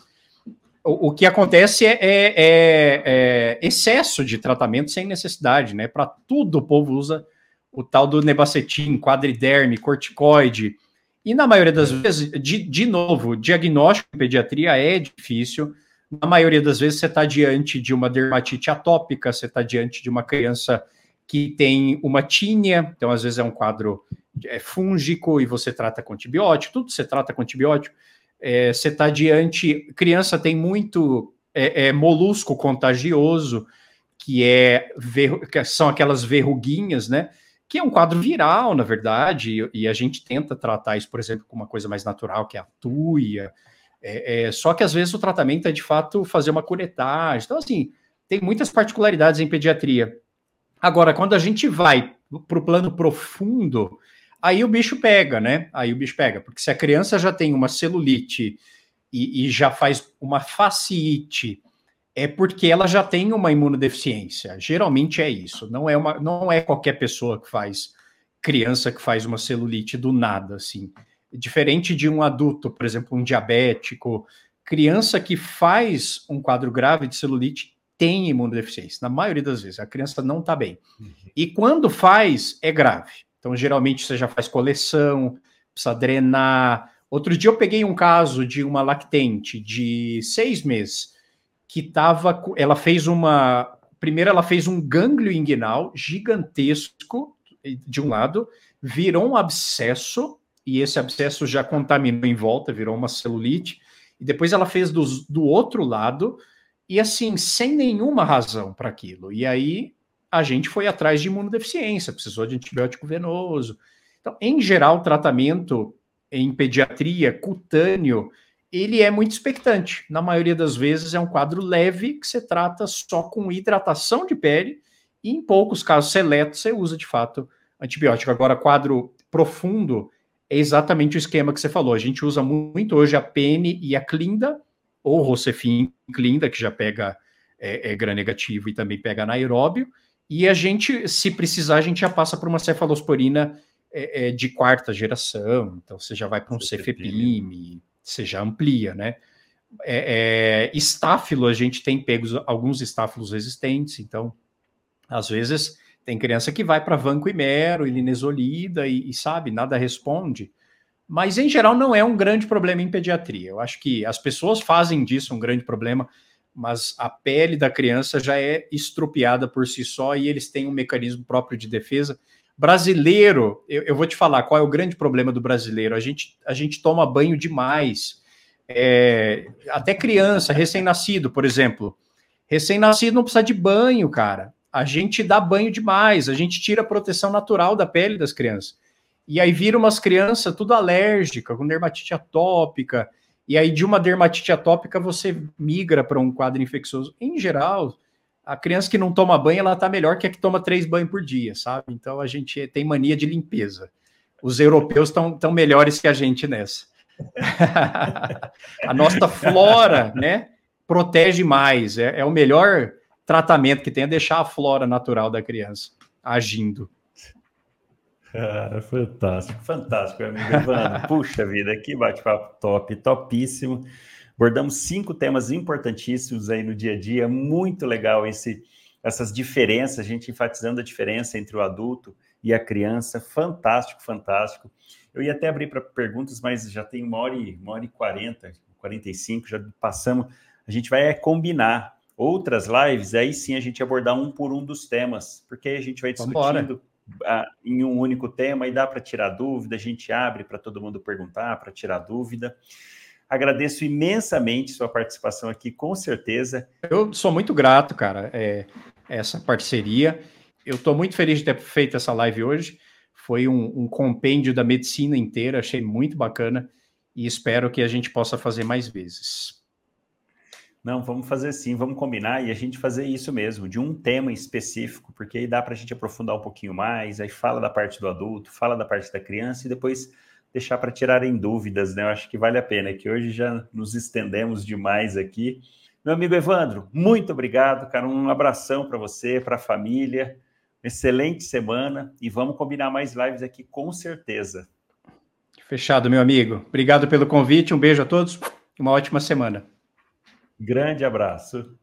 o, o que acontece é, é, é, é, excesso de tratamento sem necessidade, né? Para tudo o povo usa o tal do nebacetim, quadriderme, corticoide, e na maioria das vezes, de, de novo, diagnóstico em pediatria é difícil. Na maioria das vezes, você está diante de uma dermatite atópica, você está diante de uma criança que tem uma tínia, então às vezes é um quadro é, fúngico e você trata com antibiótico, tudo você trata com antibiótico. É, você está diante. Criança tem muito é, é, molusco contagioso, que é que são aquelas verruguinhas, né? Que é um quadro viral, na verdade, e, e a gente tenta tratar isso, por exemplo, com uma coisa mais natural, que é a tuia. É, é, só que às vezes o tratamento é de fato fazer uma curetagem. Então, assim, tem muitas particularidades em pediatria. Agora, quando a gente vai para o plano profundo, aí o bicho pega, né? Aí o bicho pega, porque se a criança já tem uma celulite e, e já faz uma fasciite, é porque ela já tem uma imunodeficiência. Geralmente é isso. Não é uma, não é qualquer pessoa que faz criança que faz uma celulite do nada, assim. Diferente de um adulto, por exemplo, um diabético, criança que faz um quadro grave de celulite tem imunodeficiência. Na maioria das vezes, a criança não está bem. Uhum. E quando faz, é grave. Então, geralmente, você já faz coleção, precisa drenar. Outro dia eu peguei um caso de uma lactente de seis meses que estava. Ela fez uma. Primeiro, ela fez um gânglio inguinal gigantesco de um lado, virou um abscesso, e esse abscesso já contaminou em volta, virou uma celulite. E depois ela fez do, do outro lado, e assim, sem nenhuma razão para aquilo. E aí a gente foi atrás de imunodeficiência, precisou de antibiótico venoso. Então, em geral, o tratamento em pediatria cutâneo, ele é muito expectante. Na maioria das vezes é um quadro leve que você trata só com hidratação de pele e em poucos casos seletos você usa de fato antibiótico. Agora, quadro profundo é exatamente o esquema que você falou. A gente usa muito hoje a PN e a Clinda, ou Rocefin Clinda, que já pega é, é, gram negativo e também pega anaeróbio, e a gente, se precisar, a gente já passa por uma cefalosporina é, é, de quarta geração, então você já vai para um cefepime, você já amplia, né? É, é, estáfilo, a gente tem pegos alguns estáfilos resistentes, então, às vezes, tem criança que vai para vanco e mero, e linesolida, e, e sabe, nada responde. Mas, em geral, não é um grande problema em pediatria. Eu acho que as pessoas fazem disso um grande problema mas a pele da criança já é estropiada por si só e eles têm um mecanismo próprio de defesa. Brasileiro, eu, eu vou te falar qual é o grande problema do brasileiro. A gente, a gente toma banho demais. É, até criança, recém-nascido, por exemplo. Recém-nascido não precisa de banho, cara. A gente dá banho demais, a gente tira a proteção natural da pele das crianças. E aí vira umas crianças tudo alérgica, com dermatite atópica, e aí, de uma dermatite atópica, você migra para um quadro infeccioso. Em geral, a criança que não toma banho, ela está melhor que a que toma três banhos por dia, sabe? Então, a gente tem mania de limpeza. Os europeus estão melhores que a gente nessa. a nossa flora, né, protege mais. É, é o melhor tratamento que tem é deixar a flora natural da criança agindo. Cara, fantástico, fantástico, amigo Evandro. Puxa vida, que bate-papo top, topíssimo. Abordamos cinco temas importantíssimos aí no dia a dia, muito legal esse, essas diferenças, a gente enfatizando a diferença entre o adulto e a criança, fantástico, fantástico. Eu ia até abrir para perguntas, mas já tem uma hora e, uma hora e quarenta, quarenta e cinco, já passamos. A gente vai combinar outras lives, aí sim a gente abordar um por um dos temas, porque aí a gente vai discutindo Vambora em um único tema e dá para tirar dúvida, a gente abre para todo mundo perguntar, para tirar dúvida. Agradeço imensamente sua participação aqui, com certeza. Eu sou muito grato, cara, é, essa parceria. Eu estou muito feliz de ter feito essa live hoje. Foi um, um compêndio da medicina inteira, achei muito bacana e espero que a gente possa fazer mais vezes. Não, vamos fazer sim, vamos combinar e a gente fazer isso mesmo, de um tema específico, porque aí dá para a gente aprofundar um pouquinho mais, aí fala da parte do adulto, fala da parte da criança e depois deixar para tirarem dúvidas, né? Eu acho que vale a pena, que hoje já nos estendemos demais aqui. Meu amigo Evandro, muito obrigado, cara. Um abração para você, para a família. Excelente semana e vamos combinar mais lives aqui com certeza. Fechado, meu amigo. Obrigado pelo convite, um beijo a todos, uma ótima semana. Grande abraço.